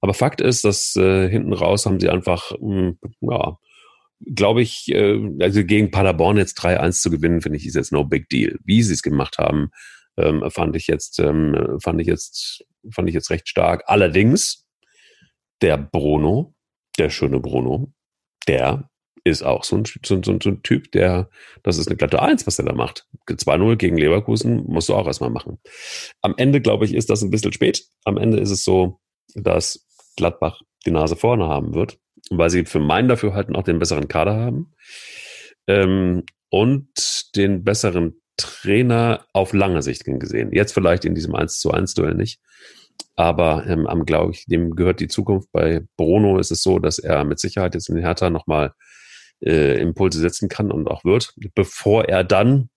Aber Fakt ist, dass äh, hinten raus haben sie einfach, mh, hm, ja, glaube ich, äh, also gegen Paderborn jetzt 3-1 zu gewinnen, finde ich, ist jetzt no big deal. Wie sie es gemacht haben, ähm, fand ich jetzt, ähm, fand ich jetzt, fand ich jetzt recht stark. Allerdings, der Bruno, der schöne Bruno, der ist auch so ein, so, so, so ein Typ, der, das ist eine glatte Eins, was er da macht. 2-0 gegen Leverkusen musst du auch erstmal machen. Am Ende, glaube ich, ist das ein bisschen spät. Am Ende ist es so, dass Gladbach die Nase vorne haben wird weil sie für mein Dafürhalten auch den besseren Kader haben ähm, und den besseren Trainer auf lange Sicht gesehen. Jetzt vielleicht in diesem 1 zu 1 Duell nicht. Aber ähm, am glaube ich, dem gehört die Zukunft. Bei Bruno ist es so, dass er mit Sicherheit jetzt in Hertha nochmal äh, Impulse setzen kann und auch wird, bevor er dann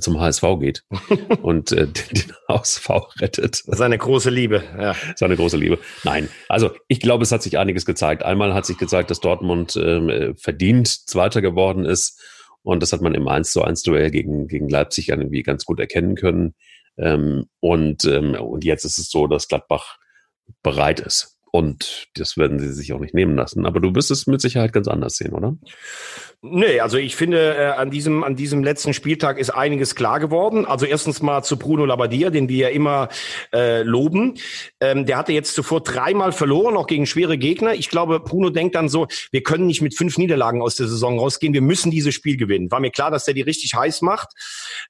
zum HSV geht und äh, den HSV rettet. Seine große Liebe, ja. Seine große Liebe. Nein, also ich glaube, es hat sich einiges gezeigt. Einmal hat sich gezeigt, dass Dortmund ähm, verdient Zweiter geworden ist und das hat man im 1 zu 1 Duell gegen, gegen Leipzig irgendwie ganz gut erkennen können. Ähm, und, ähm, und jetzt ist es so, dass Gladbach bereit ist. Und das werden sie sich auch nicht nehmen lassen. Aber du wirst es mit Sicherheit ganz anders sehen, oder? Nee, also ich finde, äh, an diesem, an diesem letzten Spieltag ist einiges klar geworden. Also erstens mal zu Bruno Labbadia, den wir ja immer äh, loben. Ähm, der hatte jetzt zuvor dreimal verloren, auch gegen schwere Gegner. Ich glaube, Bruno denkt dann so, wir können nicht mit fünf Niederlagen aus der Saison rausgehen. Wir müssen dieses Spiel gewinnen. War mir klar, dass der die richtig heiß macht.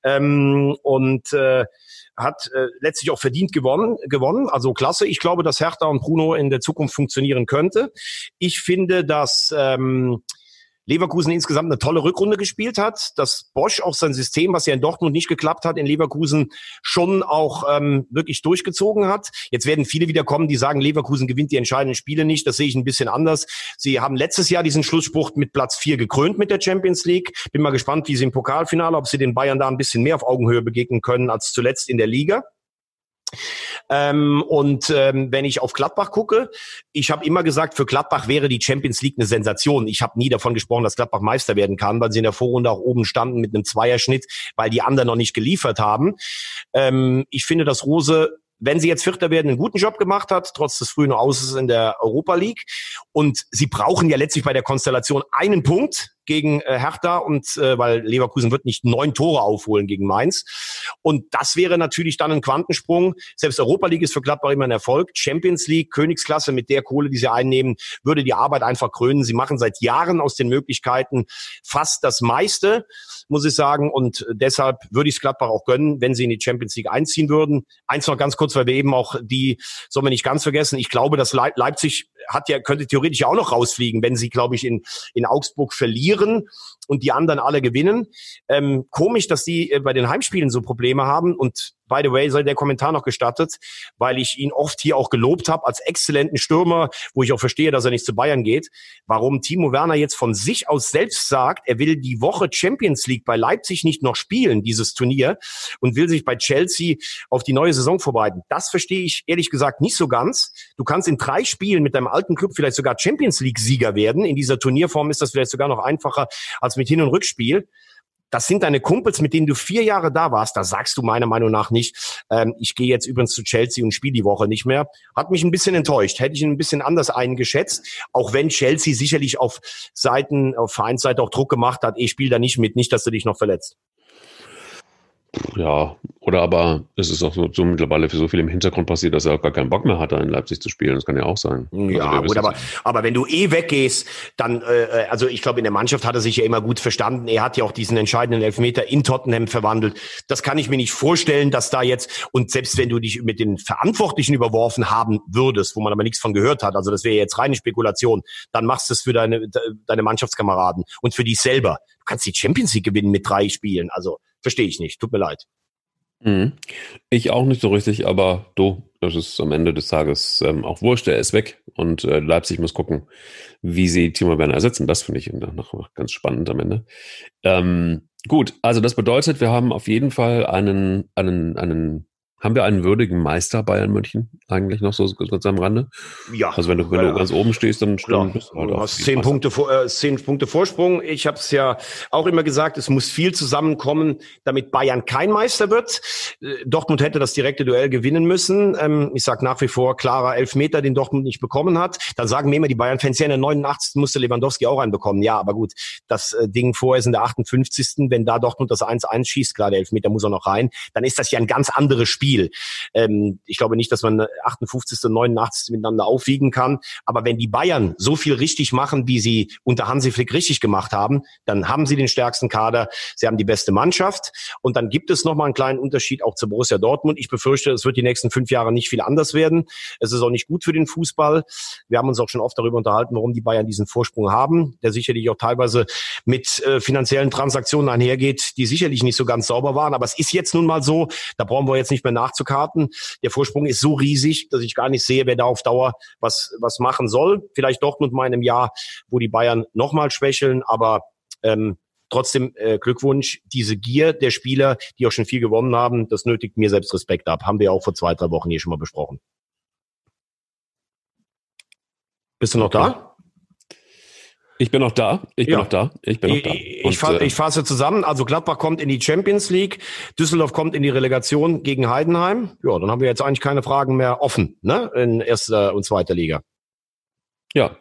Ähm, und äh, hat äh, letztlich auch verdient gewonnen, gewonnen. Also klasse. Ich glaube, dass Hertha und Bruno in der Zukunft funktionieren könnte. Ich finde, dass ähm, Leverkusen insgesamt eine tolle Rückrunde gespielt hat, dass Bosch auch sein System, was ja in Dortmund nicht geklappt hat, in Leverkusen schon auch ähm, wirklich durchgezogen hat. Jetzt werden viele wieder kommen, die sagen, Leverkusen gewinnt die entscheidenden Spiele nicht. Das sehe ich ein bisschen anders. Sie haben letztes Jahr diesen Schlussspruch mit Platz vier gekrönt mit der Champions League. Bin mal gespannt, wie sie im Pokalfinale, ob sie den Bayern da ein bisschen mehr auf Augenhöhe begegnen können als zuletzt in der Liga. Ähm, und ähm, wenn ich auf Gladbach gucke, ich habe immer gesagt, für Gladbach wäre die Champions League eine Sensation. Ich habe nie davon gesprochen, dass Gladbach Meister werden kann, weil sie in der Vorrunde auch oben standen mit einem Zweierschnitt, weil die anderen noch nicht geliefert haben. Ähm, ich finde, dass Rose wenn sie jetzt Vierter werden, einen guten Job gemacht hat, trotz des frühen Auses in der Europa League. Und sie brauchen ja letztlich bei der Konstellation einen Punkt gegen äh, Hertha und äh, weil Leverkusen wird nicht neun Tore aufholen gegen Mainz. Und das wäre natürlich dann ein Quantensprung. Selbst Europa League ist für Gladbach immer ein Erfolg. Champions League, Königsklasse mit der Kohle, die sie einnehmen, würde die Arbeit einfach krönen. Sie machen seit Jahren aus den Möglichkeiten fast das meiste, muss ich sagen. Und deshalb würde ich es Gladbach auch gönnen, wenn sie in die Champions League einziehen würden. Eins noch ganz kurz, weil wir eben auch die, sollen wir nicht ganz vergessen, ich glaube, dass Leipzig hat ja, könnte theoretisch ja auch noch rausfliegen, wenn sie, glaube ich, in, in Augsburg verlieren und die anderen alle gewinnen. Ähm, komisch, dass die äh, bei den Heimspielen so Probleme haben und By the way, sei der Kommentar noch gestattet, weil ich ihn oft hier auch gelobt habe als exzellenten Stürmer, wo ich auch verstehe, dass er nicht zu Bayern geht. Warum Timo Werner jetzt von sich aus selbst sagt, er will die Woche Champions League bei Leipzig nicht noch spielen, dieses Turnier, und will sich bei Chelsea auf die neue Saison vorbereiten. Das verstehe ich ehrlich gesagt nicht so ganz. Du kannst in drei Spielen mit deinem alten Club vielleicht sogar Champions League Sieger werden. In dieser Turnierform ist das vielleicht sogar noch einfacher als mit Hin- und Rückspiel das sind deine Kumpels, mit denen du vier Jahre da warst. Da sagst du meiner Meinung nach nicht, ähm, ich gehe jetzt übrigens zu Chelsea und spiele die Woche nicht mehr. Hat mich ein bisschen enttäuscht. Hätte ich ihn ein bisschen anders eingeschätzt. Auch wenn Chelsea sicherlich auf Seiten, auf Vereinsseite auch Druck gemacht hat, ich spiele da nicht mit, nicht, dass du dich noch verletzt. Ja, oder aber es ist auch so, so, mittlerweile für so viel im Hintergrund passiert, dass er auch gar keinen Bock mehr hatte, in Leipzig zu spielen. Das kann ja auch sein. Ja, also gut, aber, aber wenn du eh weggehst, dann, äh, äh, also ich glaube, in der Mannschaft hat er sich ja immer gut verstanden. Er hat ja auch diesen entscheidenden Elfmeter in Tottenham verwandelt. Das kann ich mir nicht vorstellen, dass da jetzt, und selbst wenn du dich mit den Verantwortlichen überworfen haben würdest, wo man aber nichts von gehört hat, also das wäre jetzt reine Spekulation, dann machst du es für deine, deine Mannschaftskameraden und für dich selber. Du kannst die Champions League gewinnen mit drei Spielen. Also Verstehe ich nicht. Tut mir leid. Mhm. Ich auch nicht so richtig, aber du, das ist am Ende des Tages ähm, auch wurscht, der ist weg und äh, Leipzig muss gucken, wie sie Timo Werner ersetzen. Das finde ich noch ganz spannend am Ende. Ähm, gut, also das bedeutet, wir haben auf jeden Fall einen, einen, einen haben wir einen würdigen Meister Bayern München eigentlich noch so ganz am Rande? Ja. Also wenn du, wenn du ganz oben stehst, dann, dann bist du halt Du hast zehn Punkte, äh, zehn Punkte Vorsprung. Ich habe es ja auch immer gesagt, es muss viel zusammenkommen, damit Bayern kein Meister wird. Äh, Dortmund hätte das direkte Duell gewinnen müssen. Ähm, ich sage nach wie vor, klarer Elfmeter, den Dortmund nicht bekommen hat. Dann sagen mir immer die Bayern-Fans, ja in der 89. musste Lewandowski auch einen bekommen. Ja, aber gut, das äh, Ding vorher ist in der 58. Wenn da Dortmund das 1-1 schießt, der Elfmeter muss auch noch rein, dann ist das ja ein ganz anderes Spiel. Spiel. Ähm, ich glaube nicht, dass man 58. und 89. miteinander aufwiegen kann. Aber wenn die Bayern so viel richtig machen, wie sie unter Hansi Flick richtig gemacht haben, dann haben sie den stärksten Kader, sie haben die beste Mannschaft. Und dann gibt es nochmal einen kleinen Unterschied auch zu Borussia Dortmund. Ich befürchte, es wird die nächsten fünf Jahre nicht viel anders werden. Es ist auch nicht gut für den Fußball. Wir haben uns auch schon oft darüber unterhalten, warum die Bayern diesen Vorsprung haben, der sicherlich auch teilweise mit äh, finanziellen Transaktionen einhergeht, die sicherlich nicht so ganz sauber waren. Aber es ist jetzt nun mal so, da brauchen wir jetzt nicht mehr nachzukarten. Der Vorsprung ist so riesig, dass ich gar nicht sehe, wer da auf Dauer was, was machen soll. Vielleicht Dortmund mal in Jahr, wo die Bayern nochmal schwächeln, aber ähm, trotzdem äh, Glückwunsch. Diese Gier der Spieler, die auch schon viel gewonnen haben, das nötigt mir selbst Respekt ab. Haben wir auch vor zwei, drei Wochen hier schon mal besprochen. Bist du noch da? Ich bin noch da. Ich bin ja. noch da. Ich bin noch da. Und, ich, fa äh, ich fasse zusammen. Also Gladbach kommt in die Champions League, Düsseldorf kommt in die Relegation gegen Heidenheim. Ja, dann haben wir jetzt eigentlich keine Fragen mehr offen, ne? In erster und zweiter Liga. Ja,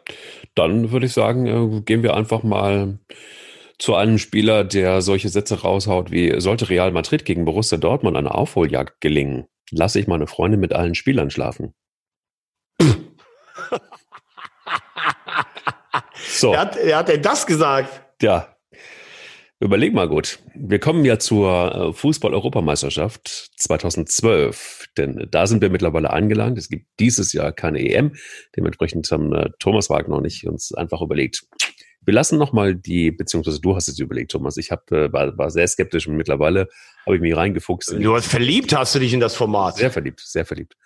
dann würde ich sagen, äh, gehen wir einfach mal zu einem Spieler, der solche Sätze raushaut wie sollte Real Madrid gegen Borussia Dortmund eine Aufholjagd gelingen, lasse ich meine Freundin mit allen Spielern schlafen. So. Wer hat, wer hat denn das gesagt? Ja. Überleg mal gut. Wir kommen ja zur äh, Fußball-Europameisterschaft 2012, denn da sind wir mittlerweile angelangt. Es gibt dieses Jahr keine EM. Dementsprechend haben äh, Thomas Wagner und ich uns einfach überlegt, wir lassen nochmal die, beziehungsweise du hast es überlegt, Thomas. Ich hab, äh, war, war sehr skeptisch und mittlerweile habe ich mich reingefuchst. Du hast verliebt, hast du dich in das Format? Sehr verliebt, sehr verliebt.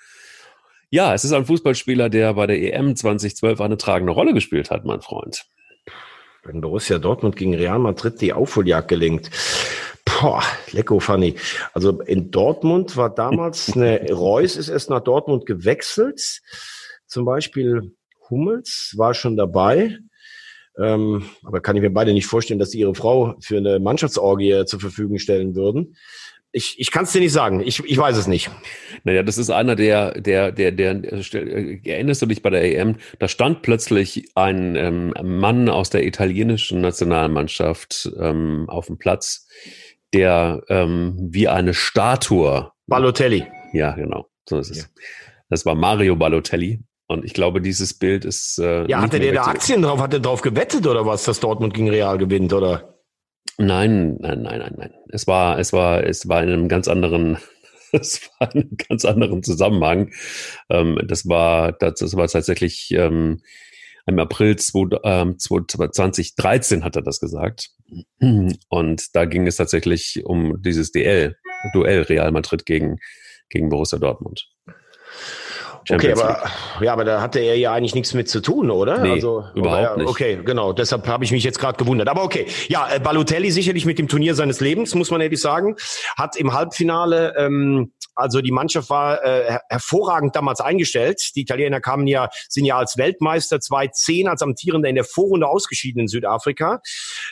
Ja, es ist ein Fußballspieler, der bei der EM 2012 eine tragende Rolle gespielt hat, mein Freund. Wenn Borussia Dortmund gegen Real Madrid die Aufholjagd gelingt. Boah, lecko funny. Also in Dortmund war damals eine Reus ist erst nach Dortmund gewechselt. Zum Beispiel Hummels war schon dabei. Ähm, aber kann ich mir beide nicht vorstellen, dass sie ihre Frau für eine Mannschaftsorgie zur Verfügung stellen würden. Ich, ich kann es dir nicht sagen. Ich, ich weiß es nicht. Naja, das ist einer der, der, der, der, äh, erinnerst du dich bei der EM? Da stand plötzlich ein ähm, Mann aus der italienischen Nationalmannschaft ähm, auf dem Platz, der ähm, wie eine Statue. Balotelli. Ja, genau. So ist es. Ja. Das war Mario Balotelli. Und ich glaube, dieses Bild ist. Äh, ja, hatte der da Aktien drauf? Hat er drauf gewettet oder was, dass Dortmund gegen Real gewinnt, oder? Nein, nein, nein, nein, nein. Es war, es war, es war in einem ganz anderen, es war in einem ganz anderen Zusammenhang. Ähm, das war, das, das war tatsächlich ähm, im April 2013 ähm, hat er das gesagt. Und da ging es tatsächlich um dieses DL, Duell Real Madrid gegen, gegen Borussia Dortmund. Champions okay, aber ja, aber da hatte er ja eigentlich nichts mit zu tun, oder? Nee, also überhaupt nicht. Okay, genau. Deshalb habe ich mich jetzt gerade gewundert. Aber okay, ja, äh, Balotelli sicherlich mit dem Turnier seines Lebens, muss man ehrlich sagen, hat im Halbfinale ähm, also die Mannschaft war äh, hervorragend damals eingestellt. Die Italiener kamen ja, sind ja als Weltmeister 2010 als Amtierender in der Vorrunde ausgeschieden in Südafrika.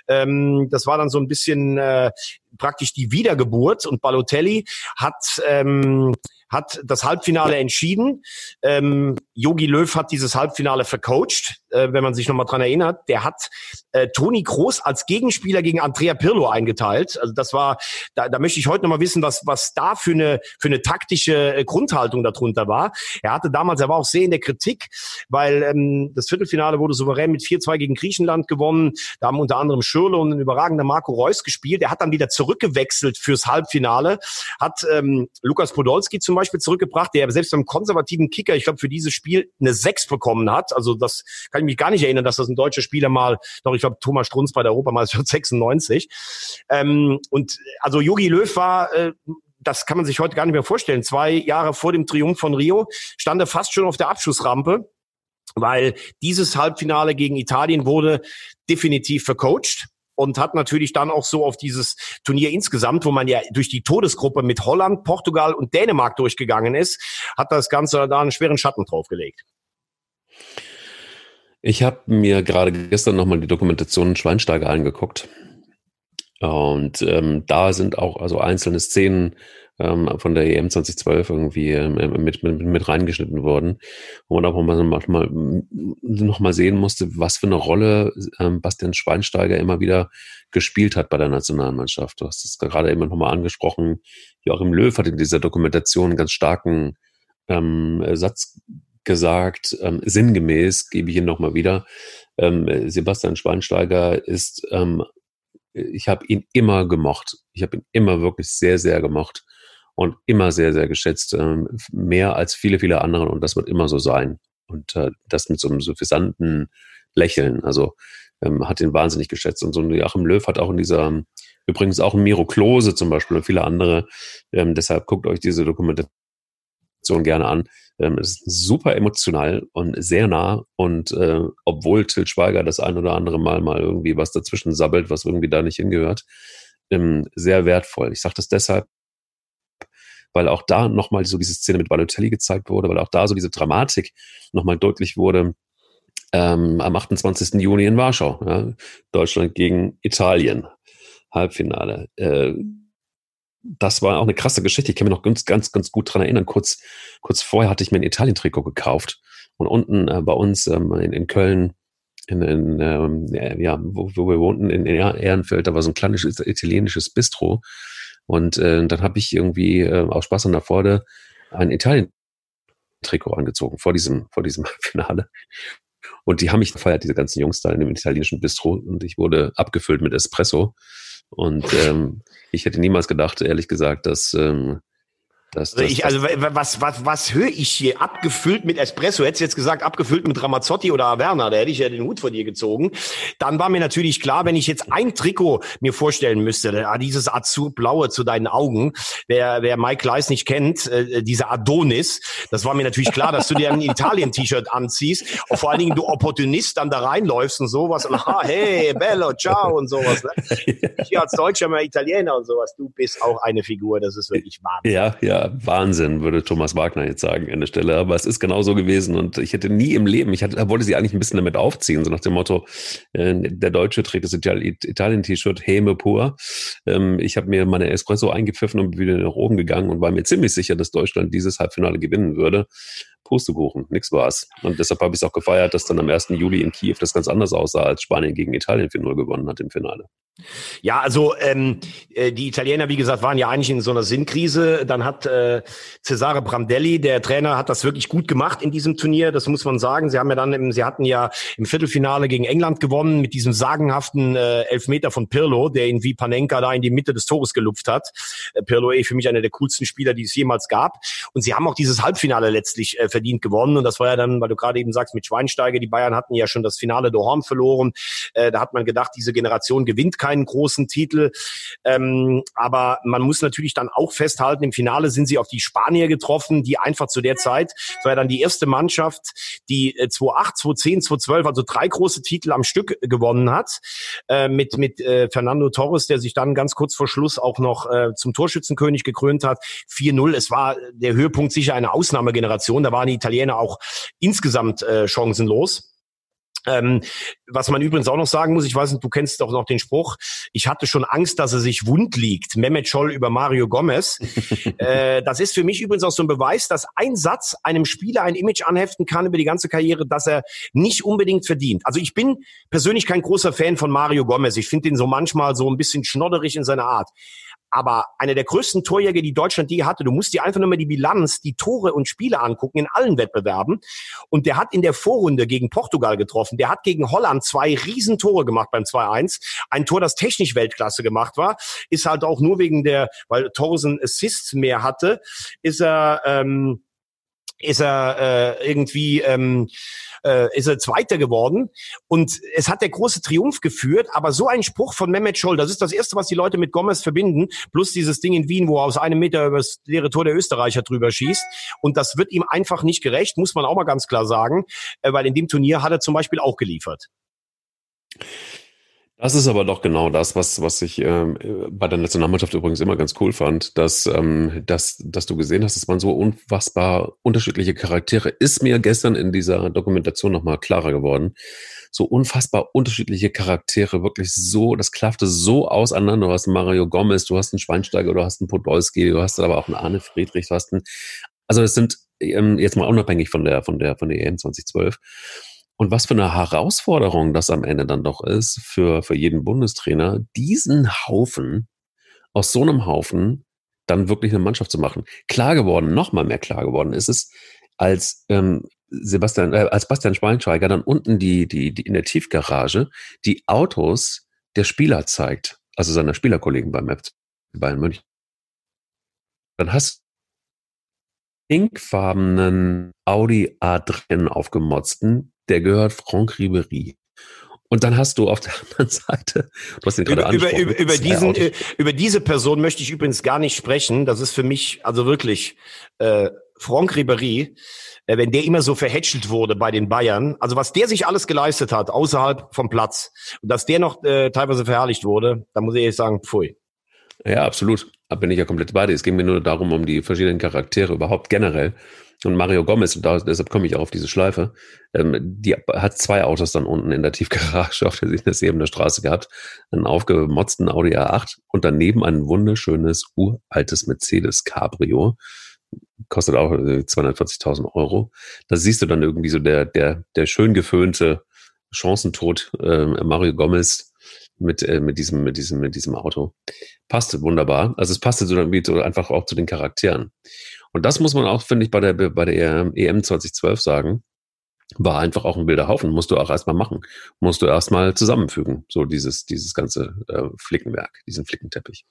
Ähm, das war dann so ein bisschen äh, praktisch die Wiedergeburt und Balotelli hat ähm, hat das Halbfinale entschieden. Ähm, Yogi Löw hat dieses Halbfinale vercoacht, äh, wenn man sich nochmal dran erinnert. Der hat äh, Toni Groß als Gegenspieler gegen Andrea Pirlo eingeteilt. Also das war, da, da möchte ich heute nochmal wissen, was, was da für eine, für eine taktische äh, Grundhaltung darunter war. Er hatte damals, er auch sehr in der Kritik, weil ähm, das Viertelfinale wurde souverän mit 4-2 gegen Griechenland gewonnen. Da haben unter anderem Schürle und ein überragender Marco Reus gespielt. Er hat dann wieder zurückgewechselt fürs Halbfinale, hat ähm, Lukas Podolski zum Beispiel zurückgebracht, der selbst beim konservativen Kicker, ich glaube, für dieses Spiel eine 6 bekommen hat. Also das kann ich mich gar nicht erinnern, dass das ein deutscher Spieler mal, doch ich glaube, Thomas Strunz bei der Europameisterschaft 96. Ähm, und also Jogi Löw war äh, das kann man sich heute gar nicht mehr vorstellen. Zwei Jahre vor dem Triumph von Rio stand er fast schon auf der Abschussrampe, weil dieses Halbfinale gegen Italien wurde definitiv vercoacht und hat natürlich dann auch so auf dieses Turnier insgesamt, wo man ja durch die Todesgruppe mit Holland, Portugal und Dänemark durchgegangen ist, hat das Ganze da einen schweren Schatten draufgelegt. Ich habe mir gerade gestern nochmal die Dokumentation Schweinsteiger angeguckt. Und ähm, da sind auch also einzelne Szenen ähm, von der EM 2012 irgendwie ähm, mit, mit, mit reingeschnitten worden, wo man auch mal, mal, noch mal sehen musste, was für eine Rolle ähm, Bastian Schweinsteiger immer wieder gespielt hat bei der Nationalmannschaft. Du hast es gerade eben noch mal angesprochen. Joachim Löw hat in dieser Dokumentation einen ganz starken ähm, Satz gesagt, ähm, sinngemäß, gebe ich ihn noch mal wieder. Ähm, Sebastian Schweinsteiger ist ähm, ich habe ihn immer gemocht. Ich habe ihn immer wirklich sehr, sehr gemocht und immer sehr, sehr geschätzt. Ähm, mehr als viele, viele andere und das wird immer so sein. Und äh, das mit so einem suffisanten Lächeln. Also ähm, hat ihn wahnsinnig geschätzt. Und so ein Joachim Löw hat auch in dieser, übrigens auch ein Miro Klose zum Beispiel und viele andere. Ähm, deshalb guckt euch diese Dokumentation gerne an. Ähm, es ist super emotional und sehr nah. Und äh, obwohl Til Schweiger das ein oder andere Mal mal irgendwie was dazwischen sabbelt, was irgendwie da nicht hingehört, ähm, sehr wertvoll. Ich sage das deshalb, weil auch da nochmal so diese Szene mit Balotelli gezeigt wurde, weil auch da so diese Dramatik nochmal deutlich wurde ähm, am 28. Juni in Warschau. Ja, Deutschland gegen Italien, Halbfinale. Äh, das war auch eine krasse Geschichte. Ich kann mich noch ganz, ganz, ganz gut dran erinnern. Kurz, kurz vorher hatte ich mir ein Italien-Trikot gekauft und unten äh, bei uns ähm, in, in Köln in, in ähm, ja, wo, wo wir wohnten, in Ehrenfeld, da war so ein kleines italienisches Bistro. Und äh, dann habe ich irgendwie äh, aus Spaß an der Freude ein Italien-Trikot angezogen vor diesem, vor diesem Finale. Und die haben mich gefeiert, diese ganzen Jungs da in dem italienischen Bistro. Und ich wurde abgefüllt mit Espresso. Und ähm, ich hätte niemals gedacht, ehrlich gesagt, dass ähm, das, das, ich, also was, was, was höre ich hier? Abgefüllt mit Espresso. Hättest du jetzt gesagt, abgefüllt mit Ramazzotti oder Averna, da hätte ich ja den Hut von dir gezogen. Dann war mir natürlich klar, wenn ich jetzt ein Trikot mir vorstellen müsste, dieses Azurblaue zu deinen Augen, wer, wer Mike Leis nicht kennt, äh, dieser Adonis, das war mir natürlich klar, dass du dir ein Italien-T-Shirt anziehst. Und vor allen Dingen du Opportunist dann da reinläufst und sowas. Und, ah, hey, bello, ciao und sowas. Ne? Ich als Deutscher mal Italiener und sowas. Du bist auch eine Figur, das ist wirklich wahr. Ja, ja, Wahnsinn, würde Thomas Wagner jetzt sagen an der Stelle. Aber es ist genau so gewesen und ich hätte nie im Leben, ich hatte, wollte sie eigentlich ein bisschen damit aufziehen, so nach dem Motto, äh, der Deutsche trägt das Italien-T-Shirt Häme pur. Ähm, ich habe mir meine Espresso eingepfiffen und bin wieder nach oben gegangen und war mir ziemlich sicher, dass Deutschland dieses Halbfinale gewinnen würde. Pustekuchen, nix war's. Und deshalb habe ich es auch gefeiert, dass dann am 1. Juli in Kiew das ganz anders aussah, als Spanien gegen Italien 4-0 gewonnen hat im Finale. Ja, also ähm, äh, die Italiener, wie gesagt, waren ja eigentlich in so einer Sinnkrise. Dann hat äh, Cesare Brandelli, der Trainer, hat das wirklich gut gemacht in diesem Turnier. Das muss man sagen. Sie haben ja dann, im, sie hatten ja im Viertelfinale gegen England gewonnen mit diesem sagenhaften äh, Elfmeter von Pirlo, der ihn wie Panenka da in die Mitte des Tores gelupft hat. Äh, Pirlo eh für mich einer der coolsten Spieler, die es jemals gab. Und sie haben auch dieses Halbfinale letztlich äh, verdient gewonnen. Und das war ja dann, weil du gerade eben sagst, mit Schweinsteiger, die Bayern hatten ja schon das Finale Dohorn verloren. Äh, da hat man gedacht, diese Generation gewinnt keinen großen Titel. Ähm, aber man muss natürlich dann auch festhalten, im Finale sind sie auf die Spanier getroffen, die einfach zu der Zeit, das war ja dann die erste Mannschaft, die 2008, 2010, 2012, also drei große Titel am Stück gewonnen hat, äh, mit, mit äh, Fernando Torres, der sich dann ganz kurz vor Schluss auch noch äh, zum Torschützenkönig gekrönt hat. 4-0, es war der Höhepunkt sicher eine Ausnahmegeneration, da waren die Italiener auch insgesamt äh, chancenlos. Ähm, was man übrigens auch noch sagen muss, ich weiß nicht, du kennst doch noch den Spruch, ich hatte schon Angst, dass er sich wund liegt. Mehmet Scholl über Mario Gomez. äh, das ist für mich übrigens auch so ein Beweis, dass ein Satz einem Spieler ein Image anheften kann über die ganze Karriere, dass er nicht unbedingt verdient. Also ich bin persönlich kein großer Fan von Mario Gomez. Ich finde ihn so manchmal so ein bisschen schnodderig in seiner Art aber einer der größten Torjäger, die Deutschland je hatte, du musst dir einfach nur mal die Bilanz, die Tore und Spiele angucken in allen Wettbewerben. Und der hat in der Vorrunde gegen Portugal getroffen. Der hat gegen Holland zwei Riesentore gemacht beim 2-1. Ein Tor, das technisch Weltklasse gemacht war, ist halt auch nur wegen der, weil Torsen Assists mehr hatte, ist er, ähm, ist er äh, irgendwie ähm, äh, ist er Zweiter geworden und es hat der große Triumph geführt, aber so ein Spruch von Mehmet Scholl, das ist das erste, was die Leute mit Gomez verbinden, plus dieses Ding in Wien, wo er aus einem Meter über das leere Tor der Österreicher drüber schießt und das wird ihm einfach nicht gerecht, muss man auch mal ganz klar sagen, äh, weil in dem Turnier hat er zum Beispiel auch geliefert. Das ist aber doch genau das, was, was ich ähm, bei der Nationalmannschaft übrigens immer ganz cool fand, dass, ähm, dass, dass du gesehen hast, dass man so unfassbar unterschiedliche Charaktere, ist mir gestern in dieser Dokumentation nochmal klarer geworden, so unfassbar unterschiedliche Charaktere, wirklich so, das klaffte so auseinander. Du hast einen Mario Gomez, du hast einen Schweinsteiger, du hast einen Podolski, du hast aber auch einen Arne Friedrich, du hast einen, also es sind ähm, jetzt mal unabhängig von der, von der, von der EM 2012, und was für eine Herausforderung das am Ende dann doch ist für, für jeden Bundestrainer, diesen Haufen, aus so einem Haufen dann wirklich eine Mannschaft zu machen. Klar geworden, noch mal mehr klar geworden ist es, als ähm, Sebastian, äh, als Bastian Schweinsteiger dann unten die, die, die in der Tiefgarage die Autos der Spieler zeigt, also seiner Spielerkollegen beim FC Bayern München. Dann hast pinkfarbenen Audi A3 aufgemotzten, der gehört Franck Ribery. Und dann hast du auf der anderen Seite, du hast den über, über, über, über, diesen, äh, über diese Person möchte ich übrigens gar nicht sprechen. Das ist für mich, also wirklich, äh, Franck Ribery, äh, wenn der immer so verhätschelt wurde bei den Bayern, also was der sich alles geleistet hat, außerhalb vom Platz, und dass der noch äh, teilweise verherrlicht wurde, da muss ich ehrlich sagen, pfui. Ja, absolut. Da bin ich ja komplett bei dir. Es ging mir nur darum, um die verschiedenen Charaktere überhaupt generell. Und Mario Gomez, und da, deshalb komme ich auch auf diese Schleife, ähm, die hat zwei Autos dann unten in der Tiefgarage auf der der Straße gehabt. Einen aufgemotzten Audi A8 und daneben ein wunderschönes, uraltes Mercedes Cabrio. Kostet auch 240.000 äh, Euro. Da siehst du dann irgendwie so der, der, der schön geföhnte Chancentod äh, Mario Gomez mit, äh, mit, diesem, mit, diesem, mit diesem Auto. Passte wunderbar. Also es passte so, irgendwie so einfach auch zu den Charakteren. Und das muss man auch, finde ich, bei der, bei der EM 2012 sagen. War einfach auch ein wilder Haufen. Musst du auch erstmal machen. Musst du erstmal zusammenfügen. So dieses, dieses ganze äh, Flickenwerk, diesen Flickenteppich.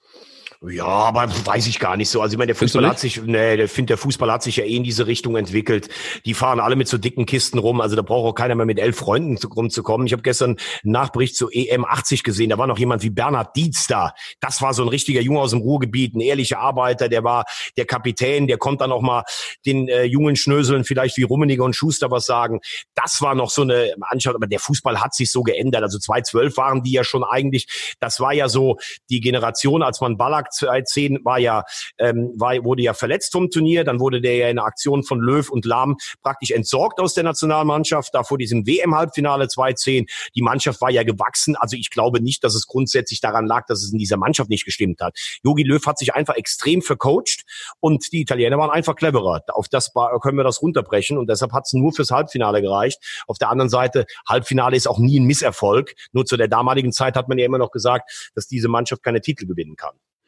Ja, aber weiß ich gar nicht so. Also ich meine, der Fußball hat sich, nee, ich finde, der Fußball hat sich ja eh in diese Richtung entwickelt. Die fahren alle mit so dicken Kisten rum. Also da braucht auch keiner mehr mit elf Freunden rumzukommen. Ich habe gestern einen Nachbericht zu EM 80 gesehen. Da war noch jemand wie Bernhard Dietz da. Das war so ein richtiger Junge aus dem Ruhrgebiet, ein ehrlicher Arbeiter. Der war der Kapitän. Der konnte dann auch mal den äh, jungen Schnöseln vielleicht wie Rummeniger und Schuster was sagen. Das war noch so eine Anschauung. Aber der Fußball hat sich so geändert. Also 2012 waren die ja schon eigentlich, das war ja so die Generation, als man Ballack 2010 war ja, ähm, war, wurde ja verletzt vom Turnier, dann wurde der ja in der Aktion von Löw und Lahm praktisch entsorgt aus der Nationalmannschaft, da vor diesem WM-Halbfinale 2010. Die Mannschaft war ja gewachsen, also ich glaube nicht, dass es grundsätzlich daran lag, dass es in dieser Mannschaft nicht gestimmt hat. Jogi Löw hat sich einfach extrem vercoacht und die Italiener waren einfach cleverer. Auf das können wir das runterbrechen und deshalb hat es nur fürs Halbfinale gereicht. Auf der anderen Seite, Halbfinale ist auch nie ein Misserfolg. Nur zu der damaligen Zeit hat man ja immer noch gesagt, dass diese Mannschaft keine Titel gewinnen kann.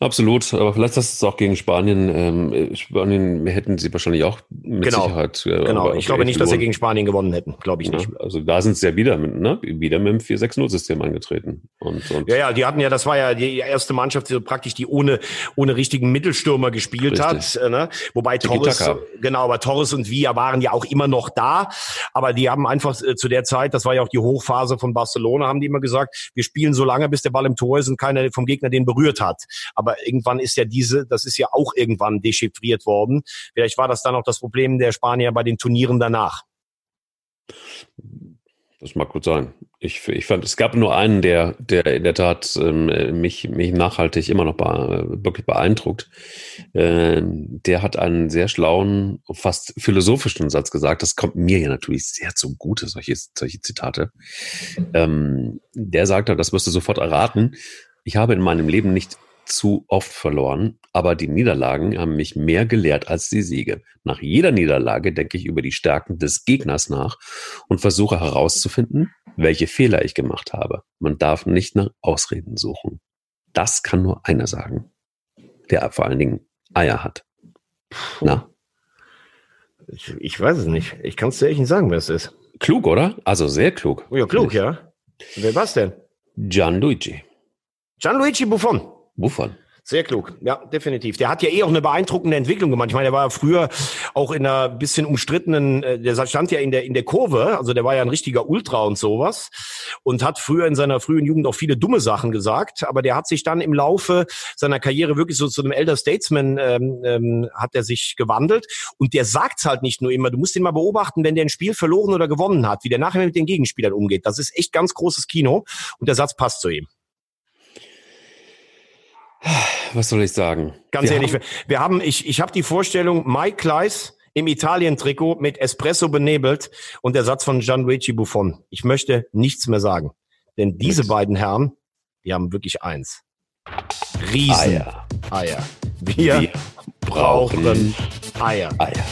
Absolut, aber vielleicht ist es auch gegen Spanien. Ähm, Spanien hätten sie wahrscheinlich auch mit genau. Sicherheit. Äh, genau, ich glaube nicht, dass sie gegen Spanien gewonnen hätten, glaube ich ja, nicht. Also da sind sie ja wieder mit, ne, wieder mit dem 4-6-0-System angetreten. Und, und ja, ja, die hatten ja, das war ja die erste Mannschaft, die so praktisch die ohne ohne richtigen Mittelstürmer gespielt Richtig. hat. Äh, ne? Wobei Torres, genau, aber Torres und Villa waren ja auch immer noch da, aber die haben einfach äh, zu der Zeit, das war ja auch die Hochphase von Barcelona, haben die immer gesagt, wir spielen so lange, bis der Ball im Tor ist und keiner vom Gegner den berührt hat. Aber irgendwann ist ja diese, das ist ja auch irgendwann dechiffriert worden. Vielleicht war das dann auch das Problem der Spanier bei den Turnieren danach. Das mag gut sein. Ich, ich fand, es gab nur einen, der, der in der Tat ähm, mich, mich nachhaltig immer noch be wirklich beeindruckt. Ähm, der hat einen sehr schlauen, fast philosophischen Satz gesagt. Das kommt mir ja natürlich sehr zugute, solche, solche Zitate. Ähm, der sagte, das wirst du sofort erraten. Ich habe in meinem Leben nicht zu oft verloren, aber die Niederlagen haben mich mehr gelehrt als die Siege. Nach jeder Niederlage denke ich über die Stärken des Gegners nach und versuche herauszufinden, welche Fehler ich gemacht habe. Man darf nicht nach Ausreden suchen. Das kann nur einer sagen, der vor allen Dingen Eier hat. Na? Ich, ich weiß es nicht. Ich kann es dir echt nicht sagen, wer es ist. Klug, oder? Also sehr klug. Oh ja, klug, ja. Wer war's denn? Gianluigi. Gianluigi Buffon. Wovon? Sehr klug, ja, definitiv. Der hat ja eh auch eine beeindruckende Entwicklung gemacht. Ich meine, der war ja früher auch in einer bisschen umstrittenen, äh, der stand ja in der, in der Kurve, also der war ja ein richtiger Ultra und sowas und hat früher in seiner frühen Jugend auch viele dumme Sachen gesagt, aber der hat sich dann im Laufe seiner Karriere wirklich so zu einem Elder Statesman ähm, ähm, hat er sich gewandelt und der sagt's halt nicht nur immer, du musst ihn mal beobachten, wenn der ein Spiel verloren oder gewonnen hat, wie der nachher mit den Gegenspielern umgeht. Das ist echt ganz großes Kino und der Satz passt zu ihm. Was soll ich sagen? Ganz wir ehrlich, haben wir haben, ich, ich habe die Vorstellung, Mike Kleiss im Italien-Trikot mit Espresso benebelt und der Satz von Gianluigi Buffon. Ich möchte nichts mehr sagen. Denn diese Nix. beiden Herren, die haben wirklich eins. Riesen Eier. Eier. Wir, wir brauchen Eier. Eier.